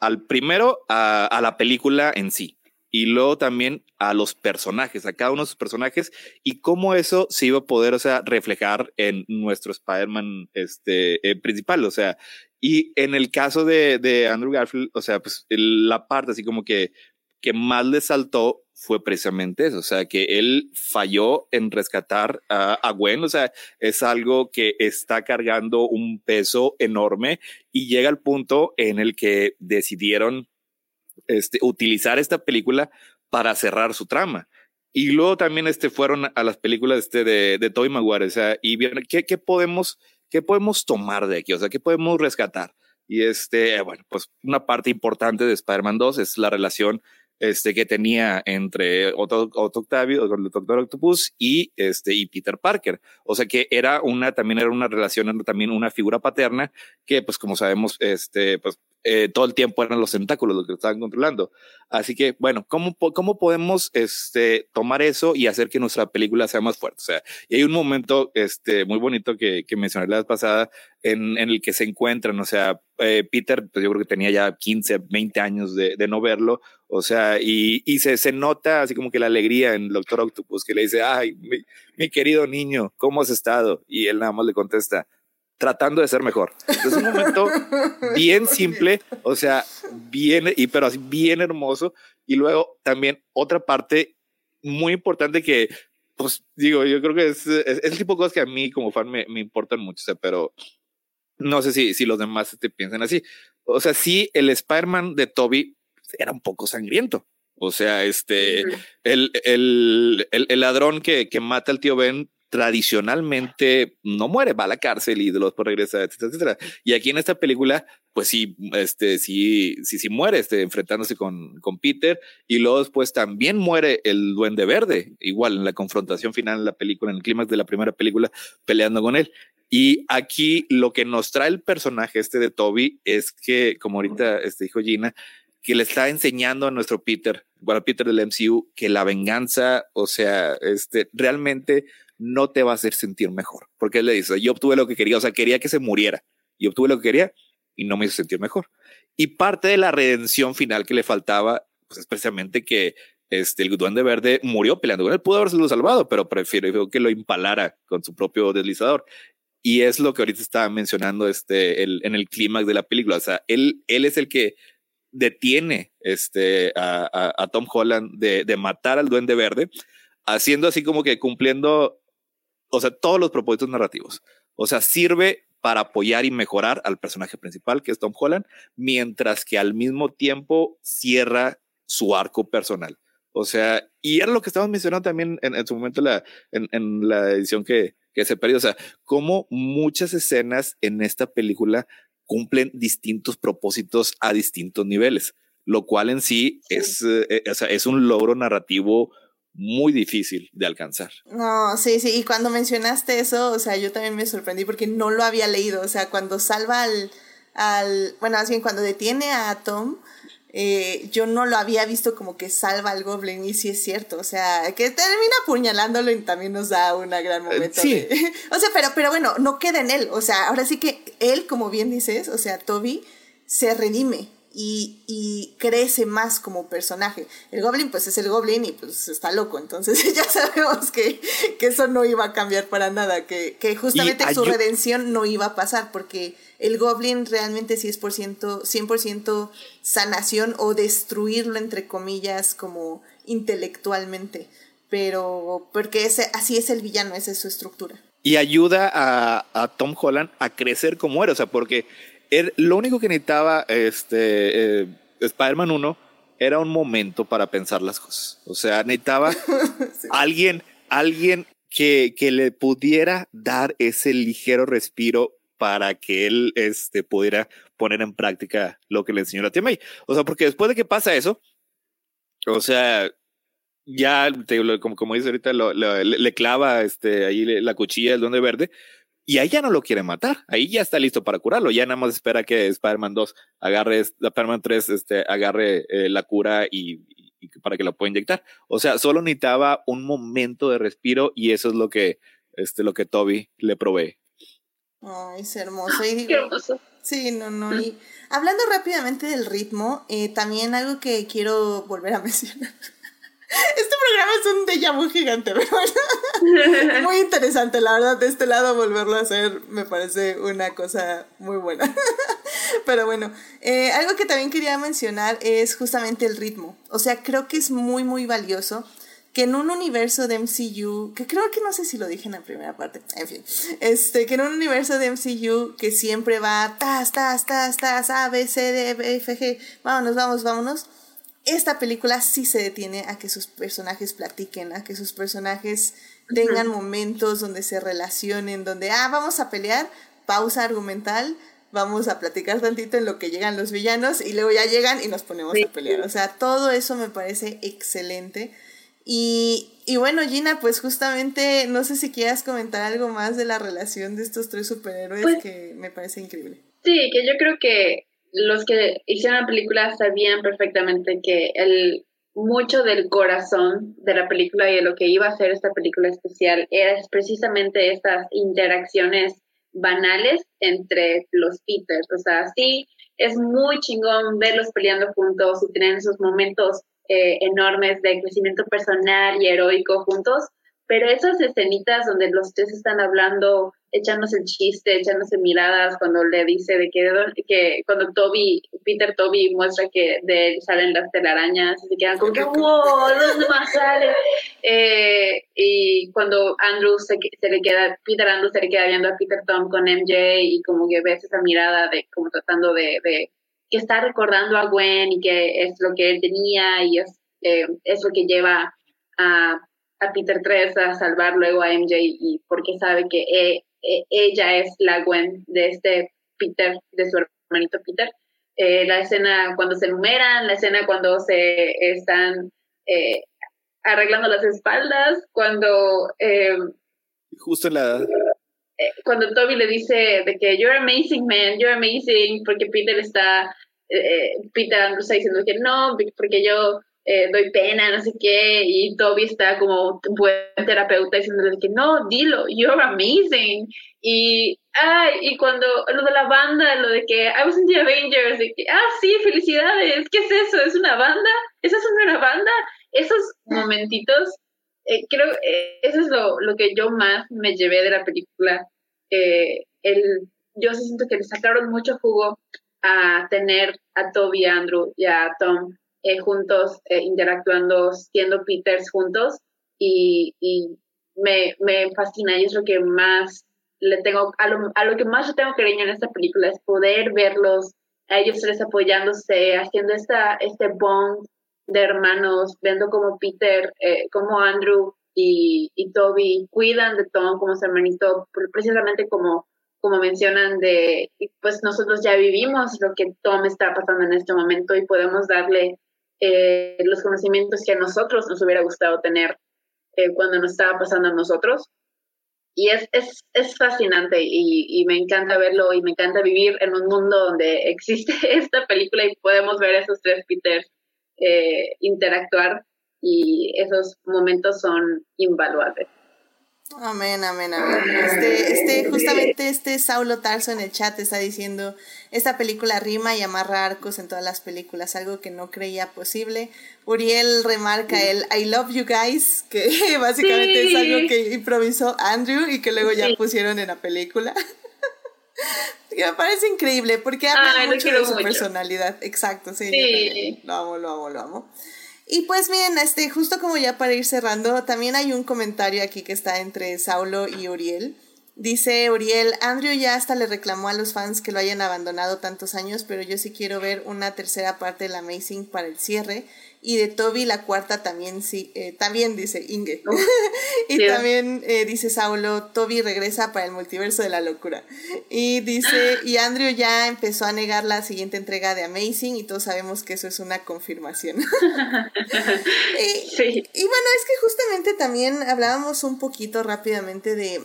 al primero a, a la película en sí y luego también a los personajes, a cada uno de sus personajes y cómo eso se iba a poder, o sea, reflejar en nuestro Spider-Man este, eh, principal, o sea, y en el caso de, de Andrew Garfield, o sea, pues la parte así como que, que más le saltó fue precisamente eso, o sea, que él falló en rescatar a, a, Gwen, o sea, es algo que está cargando un peso enorme y llega al punto en el que decidieron este, utilizar esta película para cerrar su trama. Y luego también este, fueron a las películas este, de, de Maguire, o sea, y vieron qué, qué, podemos, qué podemos tomar de aquí, o sea, qué podemos rescatar. Y este, bueno, pues una parte importante de Spider-Man 2 es la relación este, que tenía entre Otto, Otto Octavio, el Doctor Octopus y, este, y Peter Parker. O sea que era una, también era una relación, también una figura paterna que, pues como sabemos, este, pues eh, todo el tiempo eran los tentáculos los que estaban controlando. Así que, bueno, ¿cómo, cómo podemos este, tomar eso y hacer que nuestra película sea más fuerte? O sea, y hay un momento este, muy bonito que, que mencioné la vez pasada en, en el que se encuentran, o sea, eh, Peter, pues yo creo que tenía ya 15, 20 años de, de no verlo, o sea, y, y se, se, nota así como que la alegría en el Doctor Octopus que le dice, ay, mi, mi querido niño, ¿cómo has estado? Y él nada más le contesta, tratando de ser mejor. Es un momento bien simple, o sea, bien, y pero así bien hermoso. Y luego también otra parte muy importante que, pues digo, yo creo que es, es, el tipo de cosas que a mí como fan me, me importan mucho, o sea, pero no sé si, si los demás te este, piensan así. O sea, sí, el Spider-Man de Toby era un poco sangriento. O sea, este, el, el, el, el, ladrón que, que mata al tío Ben tradicionalmente no muere, va a la cárcel y de los por regresa, etcétera, etcétera. Y aquí en esta película, pues sí, este, sí, sí, sí muere, este, enfrentándose con, con Peter y luego después también muere el Duende Verde, igual en la confrontación final en la película, en el clímax de la primera película, peleando con él. Y aquí lo que nos trae el personaje este de Toby es que, como ahorita este dijo Gina, que le está enseñando a nuestro Peter, bueno, Peter del MCU, que la venganza, o sea, este, realmente no te va a hacer sentir mejor. Porque él le dice, yo obtuve lo que quería, o sea, quería que se muriera y obtuve lo que quería y no me hizo sentir mejor. Y parte de la redención final que le faltaba, pues es precisamente que este, el duende verde murió peleando con él, pudo haberse salvado, pero prefirió que lo impalara con su propio deslizador. Y es lo que ahorita estaba mencionando este, el, en el clímax de la película. O sea, él, él es el que detiene este, a, a, a Tom Holland de, de, matar al duende verde, haciendo así como que cumpliendo o sea, todos los propósitos narrativos. O sea, sirve para apoyar y mejorar al personaje principal, que es Tom Holland, mientras que al mismo tiempo cierra su arco personal. O sea, y era lo que estábamos mencionando también en, en su momento la, en, en, la edición que, que se perdió. O sea, cómo muchas escenas en esta película cumplen distintos propósitos a distintos niveles, lo cual en sí, sí. Es, eh, o sea, es un logro narrativo muy difícil de alcanzar. No, sí, sí, y cuando mencionaste eso, o sea, yo también me sorprendí porque no lo había leído, o sea, cuando salva al, al bueno, más bien cuando detiene a Tom, eh, yo no lo había visto como que salva al Goblin y sí es cierto, o sea, que termina apuñalándolo y también nos da un gran momento. Sí. De, o sea, pero, pero bueno, no queda en él, o sea, ahora sí que él, como bien dices, o sea, Toby se redime, y, y, crece más como personaje. El Goblin pues es el Goblin y pues está loco, entonces ya sabemos que, que eso no iba a cambiar para nada, que, que justamente su redención no iba a pasar porque el Goblin realmente sí es por ciento, 100% sanación o destruirlo entre comillas como intelectualmente, pero porque ese, así es el villano, esa es su estructura. Y ayuda a, a Tom Holland a crecer como era, o sea, porque él, lo único que necesitaba este, eh, Spider-Man 1 era un momento para pensar las cosas. O sea, necesitaba alguien, alguien que, que le pudiera dar ese ligero respiro para que él este, pudiera poner en práctica lo que le enseñó la tía May. O sea, porque después de que pasa eso, o sea, ya, como, como dice ahorita, le, clava este, ahí la cuchilla del Duende Verde y ahí ya no lo quiere matar. Ahí ya está listo para curarlo. Ya nada más espera que Spider-Man 2 agarre, Spider-Man 3 este, agarre eh, la cura y, para que lo pueda inyectar. O sea, solo necesitaba un momento de respiro y eso es lo que, este, lo que Toby le provee. Ay, es hermoso. Qué hermoso. Sí, no, no. Y hablando rápidamente del ritmo, eh, también algo que quiero volver a mencionar. Este programa es un déjà vu gigante, pero muy interesante, la verdad, de este lado volverlo a hacer me parece una cosa muy buena. Pero bueno, eh, algo que también quería mencionar es justamente el ritmo. O sea, creo que es muy, muy valioso que en un universo de MCU, que creo que no sé si lo dije en la primera parte, en fin, este, que en un universo de MCU que siempre va, tas, tas, tas, tas, A, B, C, D, e, F, G, vámonos, vamos, vámonos, esta película sí se detiene a que sus personajes platiquen, a que sus personajes tengan momentos donde se relacionen, donde, ah, vamos a pelear, pausa argumental, vamos a platicar tantito en lo que llegan los villanos y luego ya llegan y nos ponemos a pelear. O sea, todo eso me parece excelente. Y, y bueno, Gina, pues justamente no sé si quieras comentar algo más de la relación de estos tres superhéroes pues que me parece increíble. Sí, que yo creo que los que hicieron la película sabían perfectamente que el mucho del corazón de la película y de lo que iba a ser esta película especial era precisamente estas interacciones banales entre los Peters. O sea, sí, es muy chingón verlos peleando juntos y tener esos momentos eh, enormes de crecimiento personal y heroico juntos, pero esas escenitas donde los tres están hablando, echándose el chiste, echándose miradas, cuando le dice de que, que cuando Toby, Peter Toby muestra que de él salen las telarañas, se quedan como que, wow, ¿dónde más sale? Eh, y cuando Andrew se, le queda, Peter Andrew se le queda viendo a Peter Tom con MJ y como que ves esa mirada de como tratando de que está recordando a Gwen y que es lo que él tenía y es, eh, es que lleva a, a, Peter 3 a salvar luego a MJ y porque sabe que e, e, ella es la Gwen de este Peter, de su hermanito Peter. Eh, la escena cuando se enumeran, la escena cuando se están eh, arreglando las espaldas, cuando... Justo en la cuando Toby le dice de que you're amazing man, you're amazing, porque Peter está eh, Peter Andrews está diciendo que no, porque yo eh, doy pena, no sé qué, y Toby está como buen terapeuta diciéndole que no, dilo, you're amazing. Y, ay, y cuando lo de la banda, lo de que I was in the Avengers, que, ah, sí, felicidades, ¿qué es eso? ¿Es una banda? ¿Esa es una banda? Esos momentitos, eh, creo, eh, eso es lo, lo que yo más me llevé de la película. El, yo siento que le sacaron mucho jugo a tener a Toby, Andrew y a Tom eh, juntos, eh, interactuando, siendo Peters juntos, y, me, fascina y es lo que más le tengo, a lo, a lo que más yo tengo cariño en esta película, es poder verlos, a ellos tres apoyándose, haciendo esta, este bond de hermanos, viendo como Peter, eh, como Andrew y, y Toby cuidan de Tom como su hermanito, precisamente como como mencionan, de, pues nosotros ya vivimos lo que Tom está pasando en este momento y podemos darle eh, los conocimientos que a nosotros nos hubiera gustado tener eh, cuando nos estaba pasando a nosotros. Y es, es, es fascinante y, me encanta verlo y me encanta vivir en un mundo donde existe esta película y podemos ver a esos tres Peters eh, interactuar y esos momentos son invaluables. Amén, amén, amén. Este, este, justamente este Saulo Tarso en el chat está diciendo, esta película rima y amarra arcos en todas las películas, algo que no creía posible. Uriel remarca el I love you guys, que básicamente es algo que improvisó Andrew y que luego ya pusieron en la película. que me parece increíble porque habla mucho de su personalidad. Exacto, sí. sí. Lo amo, lo amo, lo amo. Y pues miren, este, justo como ya para ir cerrando, también hay un comentario aquí que está entre Saulo y Uriel. Dice Uriel, Andrew ya hasta le reclamó a los fans que lo hayan abandonado tantos años, pero yo sí quiero ver una tercera parte del Amazing para el cierre. Y de Toby la cuarta también sí, eh, también dice Inge. y también eh, dice Saulo, Toby regresa para el multiverso de la locura. Y dice, y Andrew ya empezó a negar la siguiente entrega de Amazing y todos sabemos que eso es una confirmación. y, sí. y bueno, es que justamente también hablábamos un poquito rápidamente de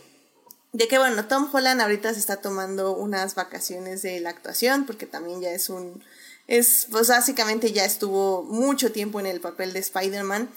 de que bueno, Tom Holland ahorita se está tomando unas vacaciones de la actuación porque también ya es un es, pues básicamente ya estuvo mucho tiempo en el papel de Spider-Man.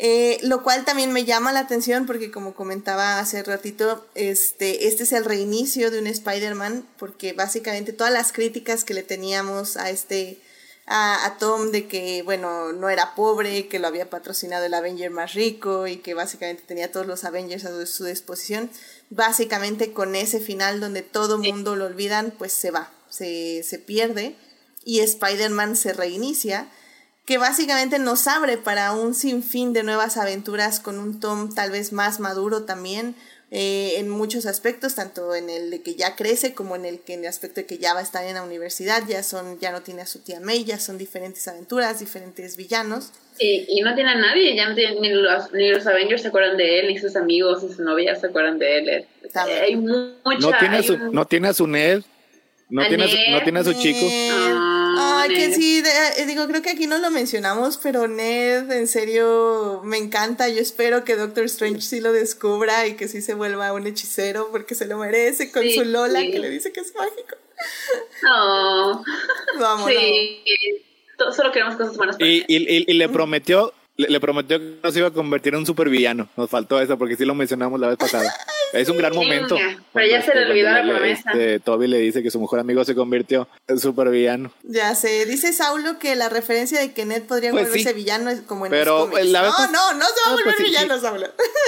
Eh, lo cual también me llama la atención porque como comentaba hace ratito, este, este es el reinicio de un Spider-Man porque básicamente todas las críticas que le teníamos a este, a, a, Tom de que, bueno, no era pobre, que lo había patrocinado el Avenger más rico y que básicamente tenía todos los Avengers a su disposición, básicamente con ese final donde todo mundo lo olvidan, pues se va, se, se pierde y Spider-Man se reinicia, que básicamente nos abre para un sinfín de nuevas aventuras con un Tom tal vez más maduro también. Eh, en muchos aspectos, tanto en el de que ya crece como en el que en el aspecto de que ya va a estar en la universidad, ya son, ya no tiene a su tía May, ya son diferentes aventuras, diferentes villanos. Y, y no tiene a nadie, ya no tiene, ni, los, ni los Avengers se acuerdan de él, ni sus amigos y su novia se acuerdan de él. hay mucha, no tiene, su, no tiene a su Ned, no tiene, no tiene a su chico. Ah, Ay, que sí, eh, digo, creo que aquí no lo mencionamos, pero Ned, en serio, me encanta. Yo espero que Doctor Strange sí lo descubra y que sí se vuelva un hechicero porque se lo merece con su Lola que le dice que es mágico. No. Vamos. Sí. Solo queremos cosas buenas. y, y, y le prometió le, prometió que no se iba a convertir en un supervillano. Nos faltó eso porque sí lo mencionamos la vez pasada. Es un gran momento. Pero ya se le olvidó la promesa. Este, Toby le dice que su mejor amigo se convirtió en supervillano. Ya sé. Dice Saulo que la referencia de que Ned podría pues volverse villano es como en pero los la vez No, no, no se va a volver pues villano, Saulo.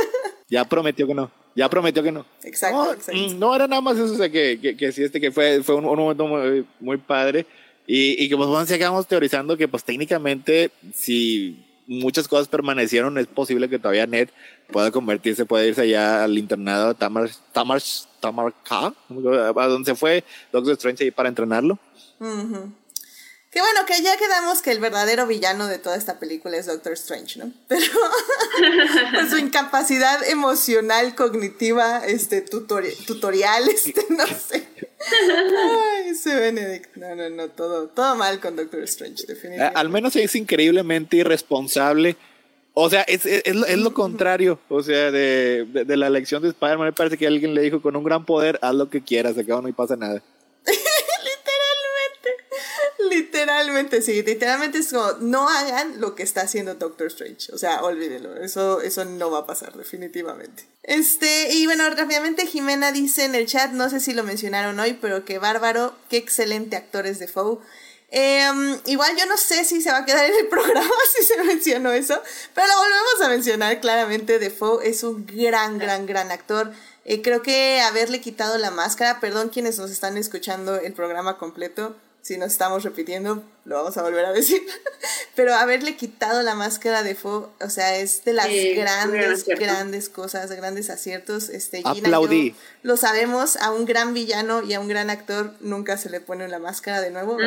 ya prometió que no. Ya prometió que no. Exacto, no, exacto. Mm, no era nada más eso, o sea, que, que, que sí, este que fue, fue un, momento muy, muy padre. Y, y que pues bueno, si acabamos teorizando que pues técnicamente si muchas cosas permanecieron, es posible que todavía Ned pueda convertirse, pueda irse allá al internado Tamar, Tamar, Tamar a donde se fue Doctor Strange ahí para entrenarlo. Que bueno, que ya quedamos que el verdadero villano de toda esta película es Doctor Strange, ¿no? Pero por su incapacidad emocional, cognitiva, este, tutorial, este, no sé. Ay, ese Benedict. No, no, no, todo, todo mal con Doctor Strange, definitivamente. Al menos es increíblemente irresponsable. O sea, es, es, es, lo, es lo, contrario. O sea, de, de, la elección de Spider-Man, me parece que alguien le dijo: con un gran poder, haz lo que quieras, acá no y pasa nada. Literalmente, sí, literalmente es como, no hagan lo que está haciendo Doctor Strange. O sea, olvídenlo, eso, eso no va a pasar, definitivamente. Este, y bueno, rápidamente Jimena dice en el chat, no sé si lo mencionaron hoy, pero que bárbaro, qué excelente actor es Defoe. Em, igual yo no sé si se va a quedar en el programa si se mencionó eso, pero lo volvemos a mencionar claramente. Defoe es un gran, gran, gran actor. Eh, creo que haberle quitado la máscara, perdón quienes nos están escuchando el programa completo, si nos estamos repitiendo, lo vamos a volver a decir. Pero haberle quitado la máscara de Fo, o sea, es de las grandes, grandes cosas, grandes aciertos. Este, Aplaudí. lo sabemos, a un gran villano y a un gran actor nunca se le pone la máscara de nuevo.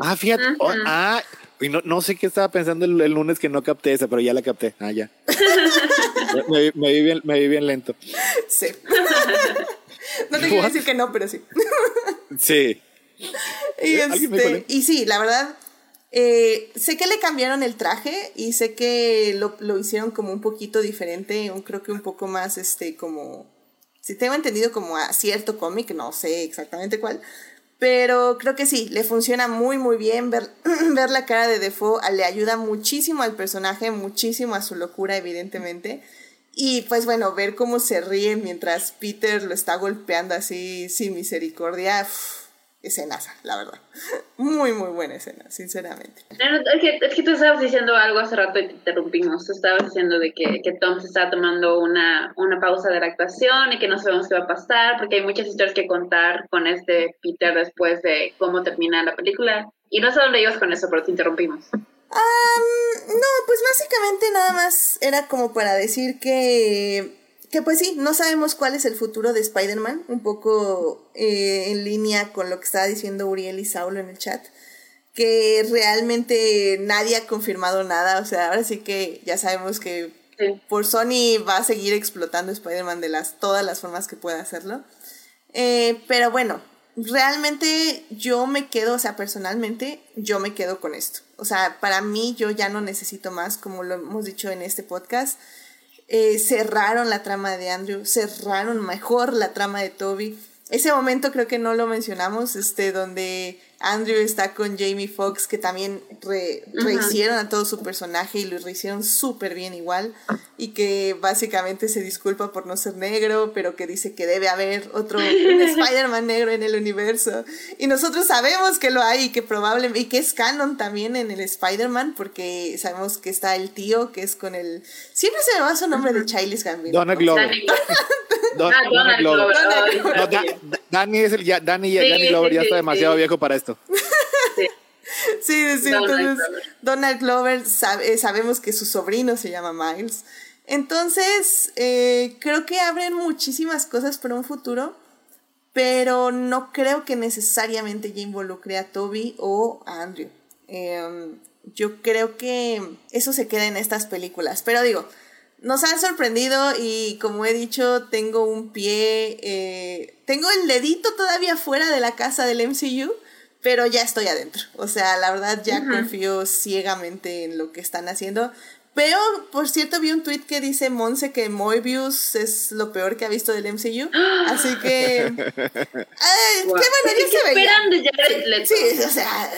Ah, fíjate. Oh, ah, y no, no, sé qué estaba pensando el, lunes que no capté esa, pero ya la capté. Ah, ya. me, me, vi bien, me vi bien lento. Sí. no te quiero decir que no, pero sí. sí. Y, este, y sí, la verdad, eh, sé que le cambiaron el traje y sé que lo, lo, hicieron como un poquito diferente, creo que un poco más, este, como, si tengo entendido como a cierto cómic, no sé exactamente cuál, pero creo que sí, le funciona muy muy bien ver, ver la cara de Defoe, le ayuda muchísimo al personaje, muchísimo a su locura evidentemente. Y pues bueno, ver cómo se ríe mientras Peter lo está golpeando así sin misericordia, escenaza, la verdad. Muy, muy buena escena, sinceramente. Es que, es que tú estabas diciendo algo hace rato y te interrumpimos. Estabas diciendo de que, que Tom se está tomando una, una pausa de la actuación y que no sabemos qué va a pasar porque hay muchas historias que contar con este Peter después de cómo termina la película. Y no sé dónde ibas con eso, pero te interrumpimos no, pues básicamente nada más era como para decir que que pues sí, no sabemos cuál es el futuro de Spider-Man, un poco eh, en línea con lo que estaba diciendo Uriel y Saulo en el chat, que realmente nadie ha confirmado nada, o sea, ahora sí que ya sabemos que por Sony va a seguir explotando Spider-Man de las, todas las formas que pueda hacerlo. Eh, pero bueno, realmente yo me quedo, o sea, personalmente yo me quedo con esto. O sea, para mí yo ya no necesito más, como lo hemos dicho en este podcast. Eh, cerraron la trama de Andrew, cerraron mejor la trama de Toby. Ese momento creo que no lo mencionamos, este, donde Andrew está con Jamie Foxx, que también rehicieron a todo su personaje y lo rehicieron súper bien igual. Y que básicamente se disculpa por no ser negro, pero que dice que debe haber otro Spider-Man negro en el universo. Y nosotros sabemos que lo hay y que probablemente, y que es canon también en el Spider-Man, porque sabemos que está el tío, que es con el. Siempre se me va su nombre de Childish Gambino. Donald Glover. Donald Glover. Danny es el ya, Danny, Danny Glover ya está demasiado viejo para esto. Sí, sí, entonces Donald Glover eh, sabemos que su sobrino se llama Miles. Entonces, eh, creo que abren muchísimas cosas para un futuro, pero no creo que necesariamente ya involucre a Toby o a Andrew. Em, yo creo que eso se queda en estas películas. Pero digo, nos han sorprendido y como he dicho, tengo un pie, eh, tengo el dedito todavía fuera de la casa del MCU pero ya estoy adentro. O sea, la verdad ya confío ciegamente en lo que están haciendo. Pero, por cierto, vi un tweet que dice Monse que Moebius es lo peor que ha visto del MCU. Así que. Ay, Qué bueno, ya se veía. esperan de Jared Leto? Sí, o sea,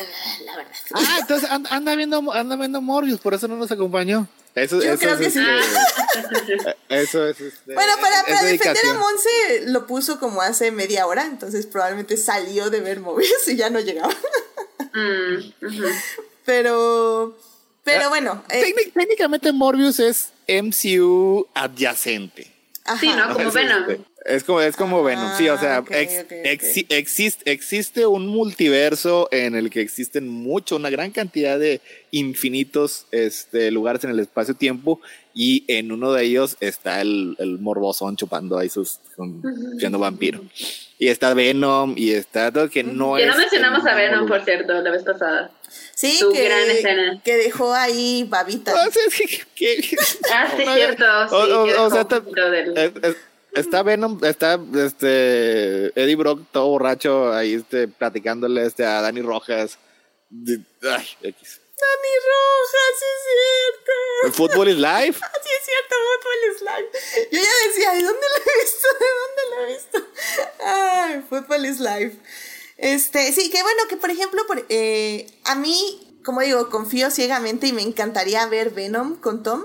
la verdad. Ah, entonces anda viendo, anda viendo Morbius, por eso no nos acompañó. Eso, Yo creo que sí. Este, eso es. Este, bueno, para, para defender a Monse lo puso como hace media hora, entonces probablemente salió de ver móviles y ya no llegaba. Mm, pero. Pero ah, bueno. Eh, técnicamente Morbius es MCU adyacente. Sí, ¿no? Como Venom. Es como, es como Venom, sí, o sea, existe, existe un multiverso en el que existen mucho, una gran cantidad de infinitos este, lugares en el espacio-tiempo y en uno de ellos está el, el morbosón chupando ahí sus, siendo vampiro. Y está Venom y está todo que no que no mencionamos a Venom, por cierto, la vez pasada. Sí, que, gran escena. que dejó ahí babita. ah, sí, cierto. O, sea, está Venom, está este Eddie Brock todo borracho ahí este, platicándole este, a Dani Rojas. Ay, X. Dani Rojas, sí es cierto. ¿Fútbol is live? sí es cierto, fútbol is live. Yo ya decía, ¿de dónde lo he visto? ¿De dónde lo he visto? Ay, fútbol is live. Este, sí, que bueno, que por ejemplo, por, eh, a mí, como digo, confío ciegamente y me encantaría ver Venom con Tom,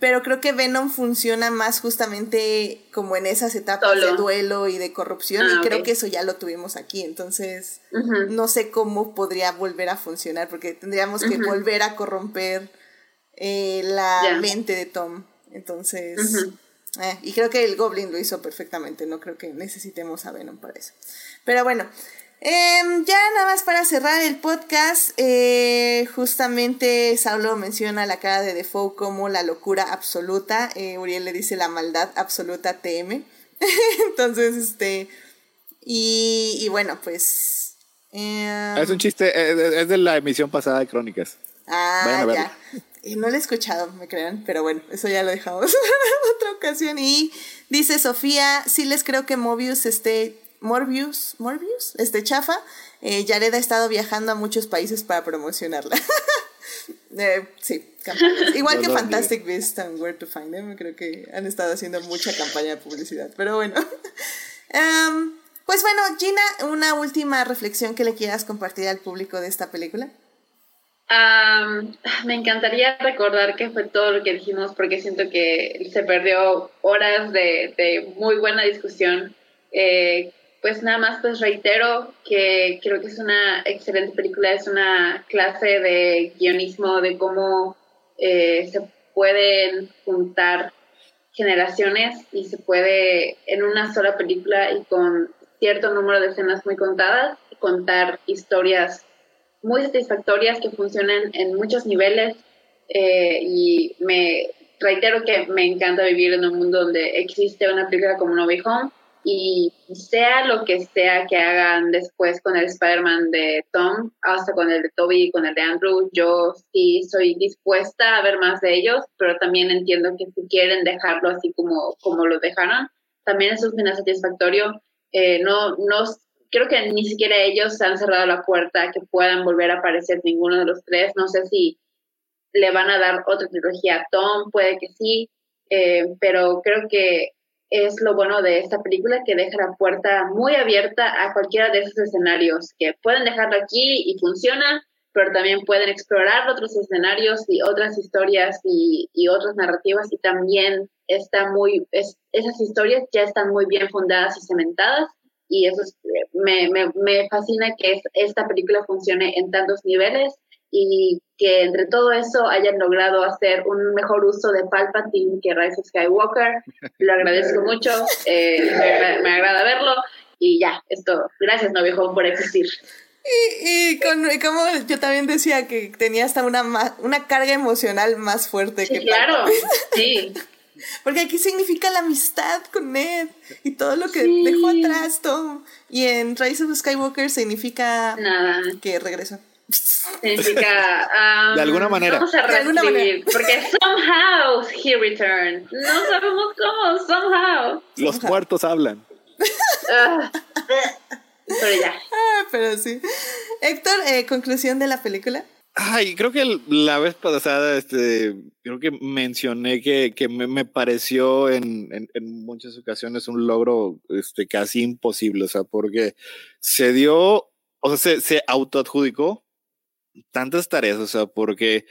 pero creo que Venom funciona más justamente como en esas etapas de duelo y de corrupción, y ah, creo que eso ya lo tuvimos aquí, entonces no sé cómo podría volver a funcionar, porque tendríamos que volver a corromper eh, la mente de Tom, entonces... Eh, y creo que el Goblin lo hizo perfectamente, no creo que necesitemos a Venom para eso. Pero bueno, Em, ya nada más para cerrar el podcast, eh, justamente Saulo menciona la cara de Defoe como la locura absoluta, eh, Uriel le dice la maldad absoluta TM, entonces este, y, bueno, pues... Em, es un chiste, es de la emisión pasada de Crónicas. Ah, ya. no lo he escuchado, me crean, pero bueno, eso ya lo dejamos en otra ocasión. Y dice Sofía, sí les creo que Mobius esté Morbius, Morbius, este chafa, eh, Jared ha estado viajando a muchos países para promocionarla. eh, sí, Igual que Fantastic Beasts and Where to Find Them, creo que han estado haciendo mucha campaña de publicidad, pero bueno. Em, pues bueno, Gina, una última reflexión que le quieras compartir al público de esta película. me encantaría recordar que fue todo lo que dijimos porque siento que se perdió horas de, de muy buena discusión. Eh, pues nada más pues reitero que creo que es una excelente película, es una clase de guionismo de cómo eh, se pueden juntar generaciones y se puede en una sola película y con cierto número de escenas muy contadas contar historias muy satisfactorias que funcionan en muchos niveles eh, y me reitero que me encanta vivir en un mundo donde existe una película como No Way Home y sea lo que sea que hagan después con el Spider-Man de Tom, hasta con el de Toby, con el de Andrew, yo sí soy dispuesta a ver más de ellos, pero también entiendo que si quieren dejarlo así como, como lo dejaron, también eso es satisfactorio. Eh, no, no, creo que ni siquiera ellos han cerrado la puerta a que puedan volver a aparecer ninguno de los tres. No sé si le van a dar otra trilogía a Tom, puede que sí, eh, pero creo que es lo bueno de esta película que deja la puerta muy abierta a cualquiera de esos escenarios, que pueden dejarlo aquí y funciona, pero también pueden explorar otros escenarios y otras historias y, otras narrativas y también está muy, esas historias ya están muy bien fundadas y cementadas y eso me, me, me fascina que esta película funcione en tantos niveles y que entre todo eso hayan logrado hacer un mejor uso de Palpatine que Rise of Skywalker. Lo agradezco mucho, eh, me, agrada verlo y ya, esto. Gracias, no viejo, por existir. Y, y, con, como yo también decía que tenía hasta una, una carga emocional más fuerte sí, que claro, sí. Porque aquí significa la amistad con Ned y todo lo que dejó atrás Tom. Y en Rise of Skywalker significa Nada. que regresó. Significa. Um, de alguna manera. Vamos a reescribir, porque somehow he returned. No sabemos cómo, somehow. Los muertos hablan. Uh, pero ya. Ah, pero sí. Héctor, eh, conclusión de la película. Ay, creo que la vez pasada, este, creo que mencioné que, que me, me, pareció en, en, en, muchas ocasiones un logro este, casi imposible, o sea, porque se dio, o sea, se, se autoadjudicó tantas tareas, o sea, porque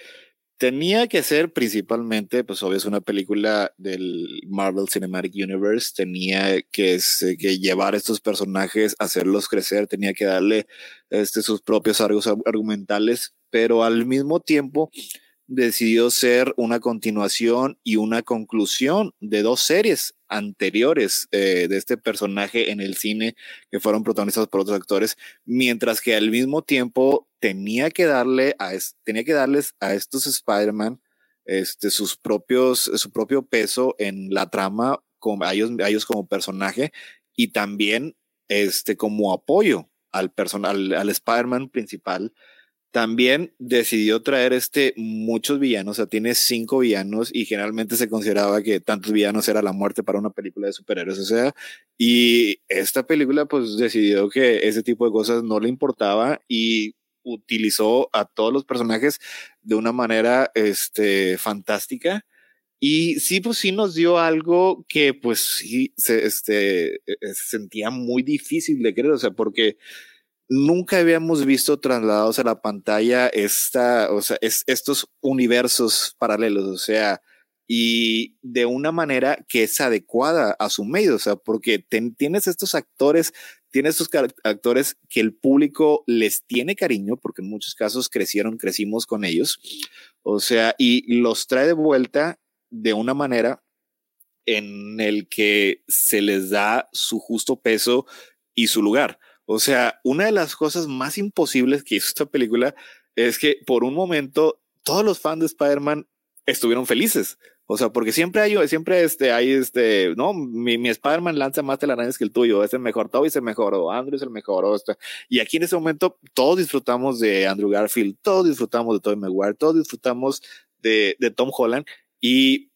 tenía que ser principalmente, pues obvio es una película del Marvel Cinematic Universe, tenía que, que llevar estos personajes, hacerlos crecer, tenía que darle este, sus propios argumentales, pero al mismo tiempo decidió ser una continuación y una conclusión de dos series anteriores eh, de este personaje en el cine que fueron protagonizados por otros actores, mientras que al mismo tiempo tenía que darle a tenía que darles a estos Spider-Man este, sus propios, su propio peso en la trama, como, a, ellos, ellos como personaje y también este, como apoyo al, personal, al Spider-Man principal también decidió traer este muchos villanos, o sea, tiene cinco villanos y generalmente se consideraba que tantos villanos era la muerte para una película de superhéroes, o sea, y esta película pues decidió que ese tipo de cosas no le importaba y utilizó a todos los personajes de una manera este fantástica. Y sí pues sí nos dio algo que pues sí se este e, e, se sentía muy difícil de creer, o sea, porque nunca habíamos visto trasladados a la pantalla esta, o sea, es, estos universos paralelos, o sea, y de una manera que es adecuada a su medio, o sea, porque tienes estos actores, tienes estos actores que el público les tiene cariño, porque en muchos casos crecieron, crecimos con ellos, o sea, y los trae de vuelta de una manera en el que se les da su justo peso y su lugar. O sea, una de las cosas más imposibles que hizo esta película es que por un momento todos los fans de Spider-Man estuvieron felices. O sea, porque siempre hay, siempre este, hay este, no, mi, mi Spider-Man lanza más telarañas que el tuyo, es el mejor, Toby es el mejor, o Andrew es el mejor, o. Y aquí en ese momento todos disfrutamos de Andrew Garfield, todos disfrutamos de Tobey Maguire, todos disfrutamos de, de Tom Holland. Y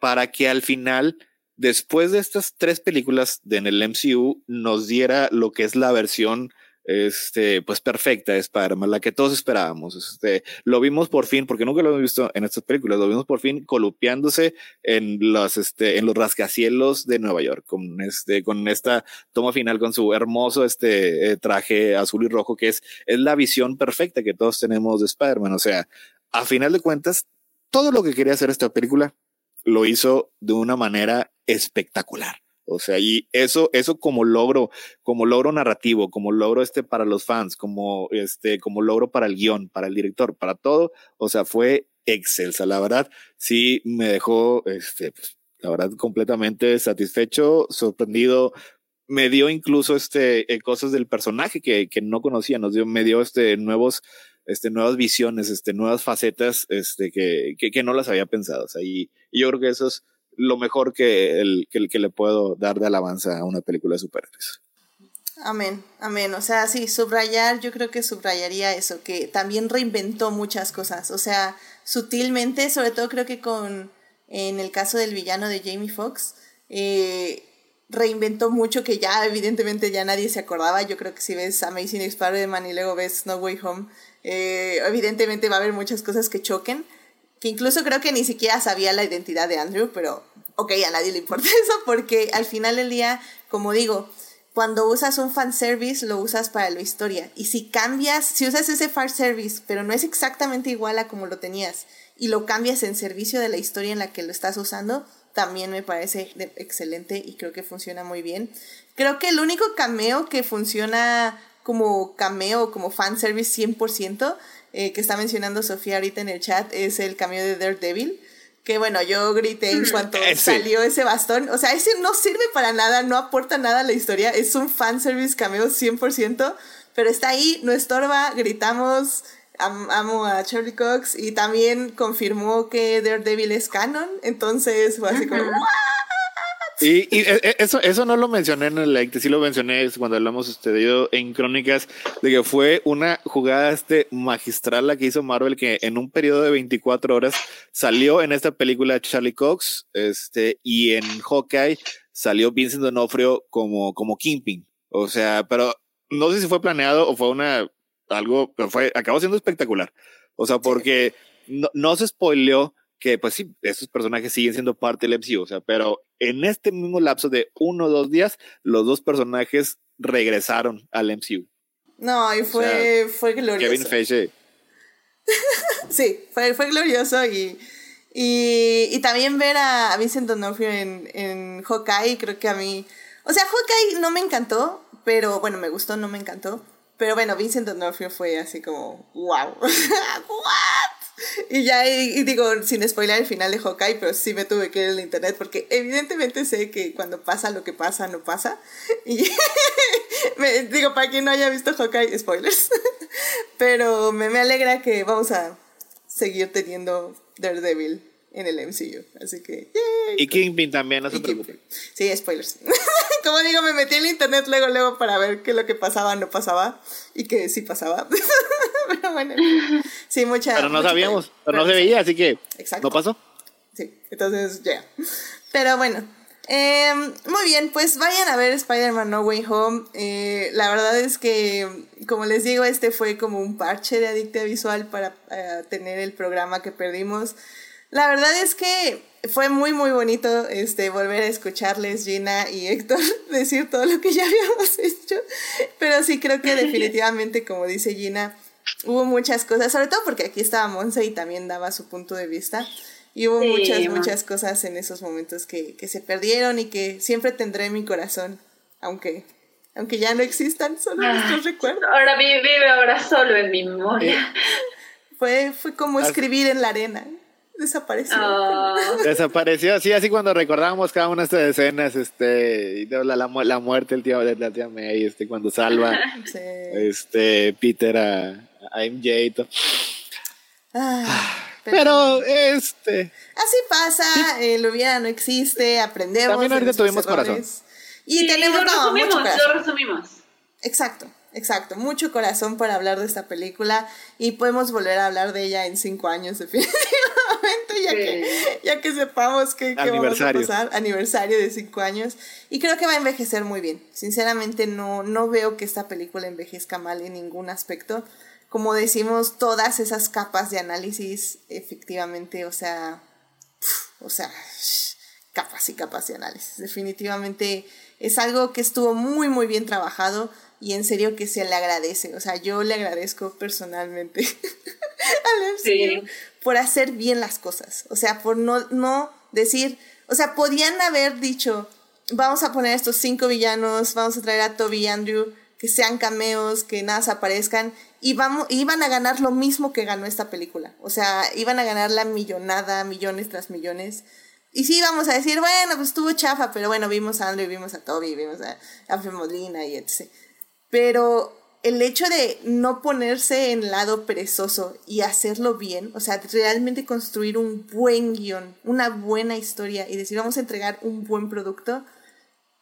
para que al final después de estas tres películas de en el MCU nos diera lo que es la versión este, pues perfecta de Spider-Man, la que todos esperábamos. Este, lo vimos por fin, porque nunca lo hemos visto en estas películas, lo vimos por fin colupiándose en los, este, en los rascacielos de Nueva York, con este, con esta toma final con su hermoso, este, eh, traje azul y rojo, que es, es la visión perfecta que todos tenemos de Spider-Man. O sea, a final de cuentas, todo lo que quería hacer esta película lo hizo de una manera espectacular. O sea, y eso, eso como logro, como logro narrativo, como logro este para los fans, como este, como logro para el guion, para el director, para todo, o sea, fue excelsa. La verdad, sí me dejó, este, pues, la verdad, completamente satisfecho, sorprendido. Me dio incluso este, eh, cosas del personaje que, que no conocía, nos dio, me dio este, nuevos, este, nuevas visiones, este, nuevas facetas este, que, que, no las había pensado. O sea, y, yo creo que eso es lo mejor que, el, que, le puedo dar de alabanza a una película de superhéroes. Amén, amén. O sea, sí, subrayar, yo creo que subrayaría eso, que también reinventó muchas cosas. O sea, sutilmente, sobre todo creo que con, en el caso del villano de Jamie Foxx, eh, reinventó mucho que ya evidentemente ya nadie se acordaba. Yo creo que si ves Amazing Spider-Man y luego ves No Way Home, eh, evidentemente va a haber muchas cosas que choquen, que incluso creo que ni siquiera sabía la identidad de Andrew, pero ok, a nadie le importa eso porque al final del día, como digo, cuando usas un fanservice lo usas para la historia. Y si cambias, si usas ese fanservice, pero no es exactamente igual a como lo tenías, y lo cambias en servicio de la historia en la que lo estás usando, también me parece excelente y creo que funciona muy bien. Creo que el único cameo que funciona como cameo, como fanservice 100%, eh, que está mencionando Sofía ahorita en el chat, es el cameo de Daredevil que bueno, yo grité en cuanto salió ese bastón. O sea, ese no sirve para nada, no aporta nada a la historia, es un fanservice cameo 100%, pero está ahí, no estorba, gritamos, amo a Charlie Cox y también confirmó que Daredevil es canon, entonces fue así como... Y, e, e, eso, eso no lo mencioné en el like, sí lo mencioné cuando hablamos ustedes en Crónicas, de que fue una jugada este magistral la que hizo Marvel, que en un periodo de 24 horas salió en esta película Charlie Cox, este, y en Hawkeye salió Vincent D'Onofrio como, como Kingpin. O sea, pero no sé si fue planeado o fue una, algo, pero fue, acabó siendo espectacular. O sea, porque no, no se spoileó que pues sí, esos personajes siguen siendo parte del MCU, o sea, pero en este mismo lapso de uno o dos días, los dos personajes regresaron al MCU. No, y fue, fue glorioso. Kevin Feige. sí, fue, fue glorioso y, y, y, también ver a Vincent D'Onofrio en, en Hawkeye, creo que a mí, o sea, Hawkeye no me encantó, pero bueno, me gustó, no me encantó, pero bueno, Vincent D'Onofrio fue así como, wow, what? Y ya, y, digo, sin spoiler el final de Hawkeye, pero sí me tuve que ir al internet porque evidentemente sé que cuando pasa lo que pasa, no pasa. Y me, digo, para quien no haya visto Hawkeye, spoilers. Pero me, me alegra que vamos a seguir teniendo Daredevil en el MCU. Así que. Y Kingpin también, no se preocupe. Sí, spoilers. Como digo, me metí en el internet luego, luego para ver qué lo que pasaba no pasaba y que sí pasaba. pero bueno, sí, mucha. Pero no sabíamos, pero no se veía, así que. Exacto. ¿No pasó? Sí, entonces ya. Pero bueno. Em, muy bien, pues vayan a ver Spider-Man No Way Home. Eh, la verdad es que, como les digo, este fue como un parche de adicta visual para eh, tener el programa que perdimos. La verdad es que fue muy muy bonito este volver a escucharles Gina y Héctor decir todo lo que ya habíamos hecho pero sí creo que definitivamente como dice Gina hubo muchas cosas sobre todo porque aquí estaba Monse y también daba su punto de vista y hubo muchas muchas cosas en esos momentos que, que se perdieron y que siempre tendré en mi corazón aunque aunque ya no existan solo ah, nuestros recuerdos. Ahora vive ahora solo en mi memoria. Fue fue como escribir en la arena desapareció. Ah. Desapareció, sí, así cuando recordábamos cada una de estas escenas, este, la, la, la muerte del tío de la tía May, este, cuando salva este Peter a, a MJ y todo. Ah, pero, este. Así pasa, el hubiera no existe, aprendemos. También ahorita tuvimos corazón. Y tenemos lo resumimos, lo resumimos. Exacto. Exacto, mucho corazón para hablar de esta película y podemos volver a hablar de ella en cinco años definitivamente, ya, que, ya que sepamos que, vamos a pasar, aniversario de cinco años y creo que va a envejecer muy bien. Sinceramente no, no veo que esta película envejezca mal en ningún aspecto. Como decimos, todas esas capas de análisis, efectivamente, o sea, o sea, capas y capas de análisis. Definitivamente es algo que estuvo muy, muy bien trabajado y en serio que se le agradece. O sea, yo le agradezco personalmente al por hacer bien las cosas. O sea, por no, no decir, o sea, podían haber dicho, vamos a poner estos cinco villanos, vamos a traer a Toby y Andrew, que sean cameos, que nada se aparezcan, vamos, iban a ganar lo mismo que ganó esta película. O sea, iban a ganar la millonada, millones tras millones. Y sí, vamos a decir, bueno, pues estuvo chafa, pero bueno, vimos a Andrew, vimos a Toby, vimos a, a Molina y etc. Pero el hecho de no ponerse en lado perezoso y hacerlo bien, o sea, realmente construir un buen guion, una buena historia y decir vamos a entregar un buen producto,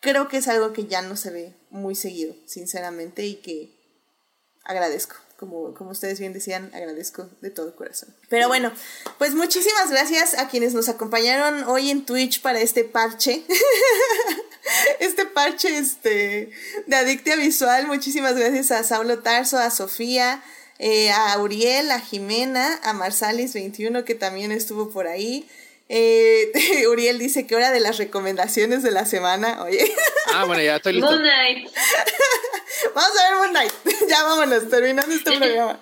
creo que es algo que ya no se ve muy seguido, sinceramente, y que agradezco como, como ustedes bien decían, agradezco de todo corazón. Pero bueno, pues muchísimas gracias a quienes nos acompañaron hoy en Twitch para este parche. este parche este, de Adictia Visual. Muchísimas gracias a Saulo Tarso, a Sofía, eh, a Uriel, a Jimena, a Marsalis21 que también estuvo por ahí. Eh, Uriel dice que hora de las recomendaciones de la semana. Oye. Ah, bueno, ya estoy listo. Moon Knight. Vamos a ver Moon Knight. ya vámonos, terminando este programa.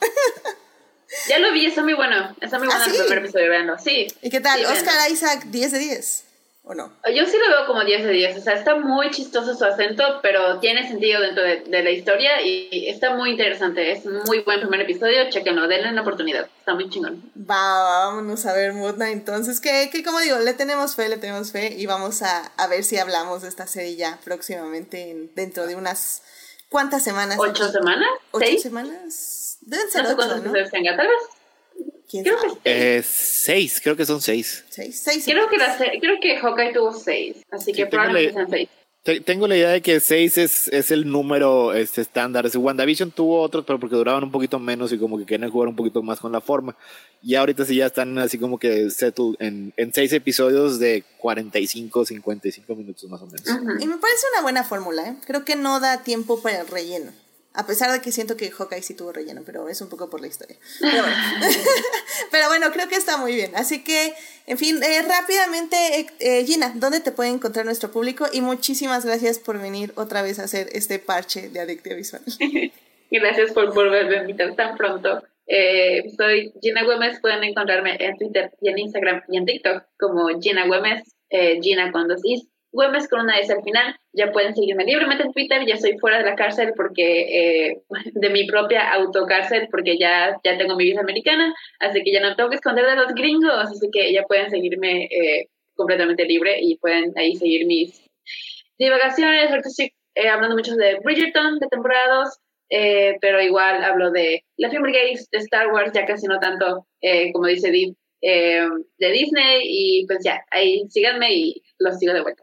ya lo vi, está muy bueno. Está muy bueno ¿Ah, el sí? primer episodio, véanlo. Sí. ¿Y qué tal? Sí, Oscar véanlo. Isaac, 10 de 10. ¿O no? Yo sí lo veo como 10 de 10. O sea, está muy chistoso su acento, pero tiene sentido dentro de, de la historia y está muy interesante. Es muy buen primer episodio. Chequenlo, denle una oportunidad. Está muy chingón. Va, vámonos a ver Knight. Entonces, que, que como digo, le tenemos fe, le tenemos fe y vamos a, a ver si hablamos de esta serie ya próximamente, en- dentro de unas cuantas semanas. ¿Ocho semanas? ¿Ocho ¿Seis? semanas? Deben ser No sé ocho, cuántos ¿no? episodios tenga. Tal vez. ¿Quién Creo sabe? que seis. Eh, seis, creo que son seis. ¿Seis? ¿Seis? Creo que, la se- creo que Hawkeye tuvo seis. Así que tengo probablemente la- sean seis. Te- Tengo la idea de que seis es, es el número este, estándar. Ese WandaVision tuvo otros, pero porque duraban un poquito menos y como que querían jugar un poquito más con la forma. Y ahorita sí ya están así como que settled en, en seis episodios de 45, 55 minutos más o menos. Ujú. Y me parece una buena fórmula, ¿eh? Creo que no da tiempo para el relleno. A pesar de que siento que Hawkeye sí tuvo relleno, pero es un poco por la historia. Pero bueno, creo que está muy bien. Así que, en fin, eh, rápidamente, eh, eh, Gina, ¿dónde te puede encontrar nuestro público? Y muchísimas gracias por venir otra vez a hacer este parche de Adictia Visual. Gracias por volverme a invitar tan pronto. Eh, soy Gina Güemes, pueden encontrarme en Twitter y en Instagram y en TikTok como Gina Güemes, eh, Gina con dos Güemes con una S al final. Ya pueden seguirme libremente en Twitter, ya estoy fuera de la cárcel porque eh, de mi propia autocárcel porque ya, ya tengo mi visa americana, así que ya no tengo que esconder de los gringos, así que ya pueden seguirme eh, completamente libre y pueden ahí seguir mis divagaciones. Ahorita estoy eh, hablando mucho de Bridgerton, de temporadas, eh, pero igual hablo de la Film de Star Wars, ya casi no tanto, eh, como dice Deep, eh, de Disney, y pues ya, ahí síganme y los sigo de vuelta.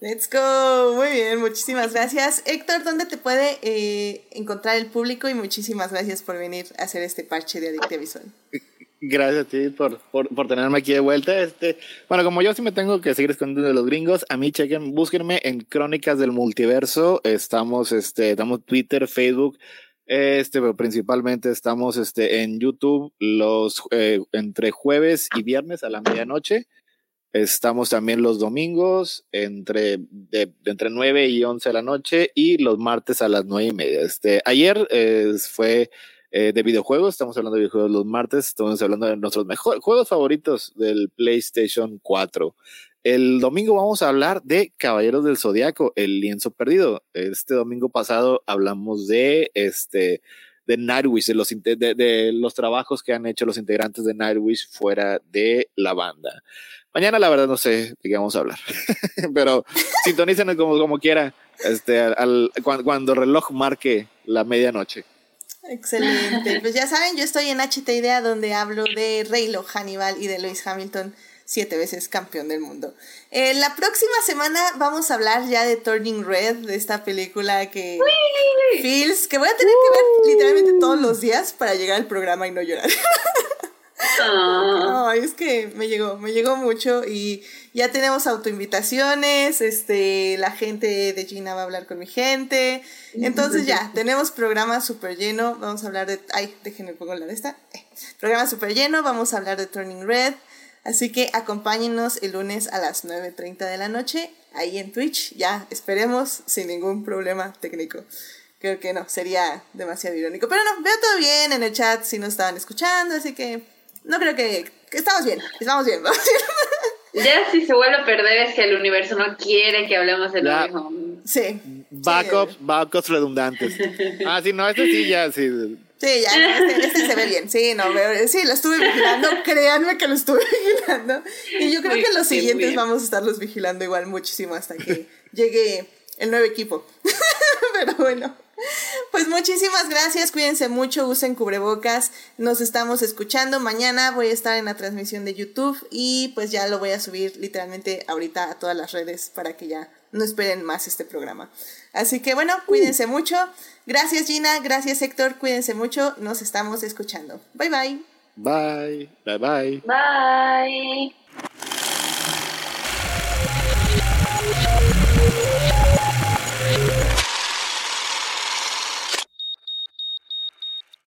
Let's go. Muy bien, muchísimas gracias. Héctor, ¿dónde te puede eh, encontrar el público? Y muchísimas gracias por venir a hacer este parche de Adictia Visual. Gracias a ti por, por, tenerme aquí de vuelta. Este, bueno, como yo sí me tengo que seguir escondiendo de los gringos, a mí chequen, búsquenme en Crónicas del Multiverso. Estamos, este, estamos Twitter, Facebook, este, pero principalmente estamos este, en YouTube los eh, entre jueves y viernes a la medianoche. Estamos también los domingos entre, de, entre 9 y 11 de la noche y los martes a las 9 y media. Este, ayer eh, fue eh, de videojuegos, estamos hablando de videojuegos los martes, estamos hablando de nuestros mejores juegos favoritos del PlayStation 4. El domingo vamos a hablar de Caballeros del Zodiaco, el lienzo perdido. Este domingo pasado hablamos de este de Nightwish, de los, de, de los trabajos que han hecho los integrantes de Nightwish fuera de la banda. Mañana la verdad no sé de qué vamos a hablar, pero sintonícenos como, como quiera, este, al, cuando, cuando el reloj marque la medianoche. Excelente. Pues ya saben, yo estoy en HT Idea donde hablo de Reylo Hannibal y de Lewis Hamilton, siete veces campeón del mundo. Eh, la próxima semana vamos a hablar ya de Turning Red, de esta película que... Feels, que voy a tener que ver literalmente todos los días para llegar al programa y no llorar. Ah, Ay, es que me llegó, me llegó mucho y ya tenemos autoinvitaciones, este, la gente de Gina va a hablar con mi gente, entonces ya, tenemos programa súper lleno, vamos a hablar de, ay, déjenme pongo la de esta, Eh, programa súper lleno, vamos a hablar de Turning Red, así que acompáñenos el lunes a las 9.30 de la noche, ahí en Twitch, ya, esperemos, sin ningún problema técnico. Creo que no, sería demasiado irónico. Pero no, veo todo bien en el chat si nos estaban escuchando, así que no creo que, que estamos bien, estamos bien, vamos bien. ya si se vuelve a perder es que el universo no quiere que hablemos de lo Ya. mismo. Sí. Backups, backups redundantes. Ah, sí, no, este sí ya, sí. Sí, ya, este, este se ve bien. Sí, no, veo, sí, lo estuve vigilando. Créanme que lo estuve vigilando. Y yo creo Muy que los bien, siguientes bien. vamos a estarlos vigilando igual muchísimo hasta que llegue el nuevo equipo. Pero bueno. Pues muchísimas gracias, cuídense mucho, usen cubrebocas, nos estamos escuchando. Mañana voy a estar en la transmisión de YouTube y pues ya lo voy a subir literalmente ahorita a todas las redes para que ya no esperen más este programa. Así que bueno, cuídense mucho. Gracias Gina, gracias Héctor, cuídense mucho, nos estamos escuchando. Bye bye. Bye, bye bye. Bye.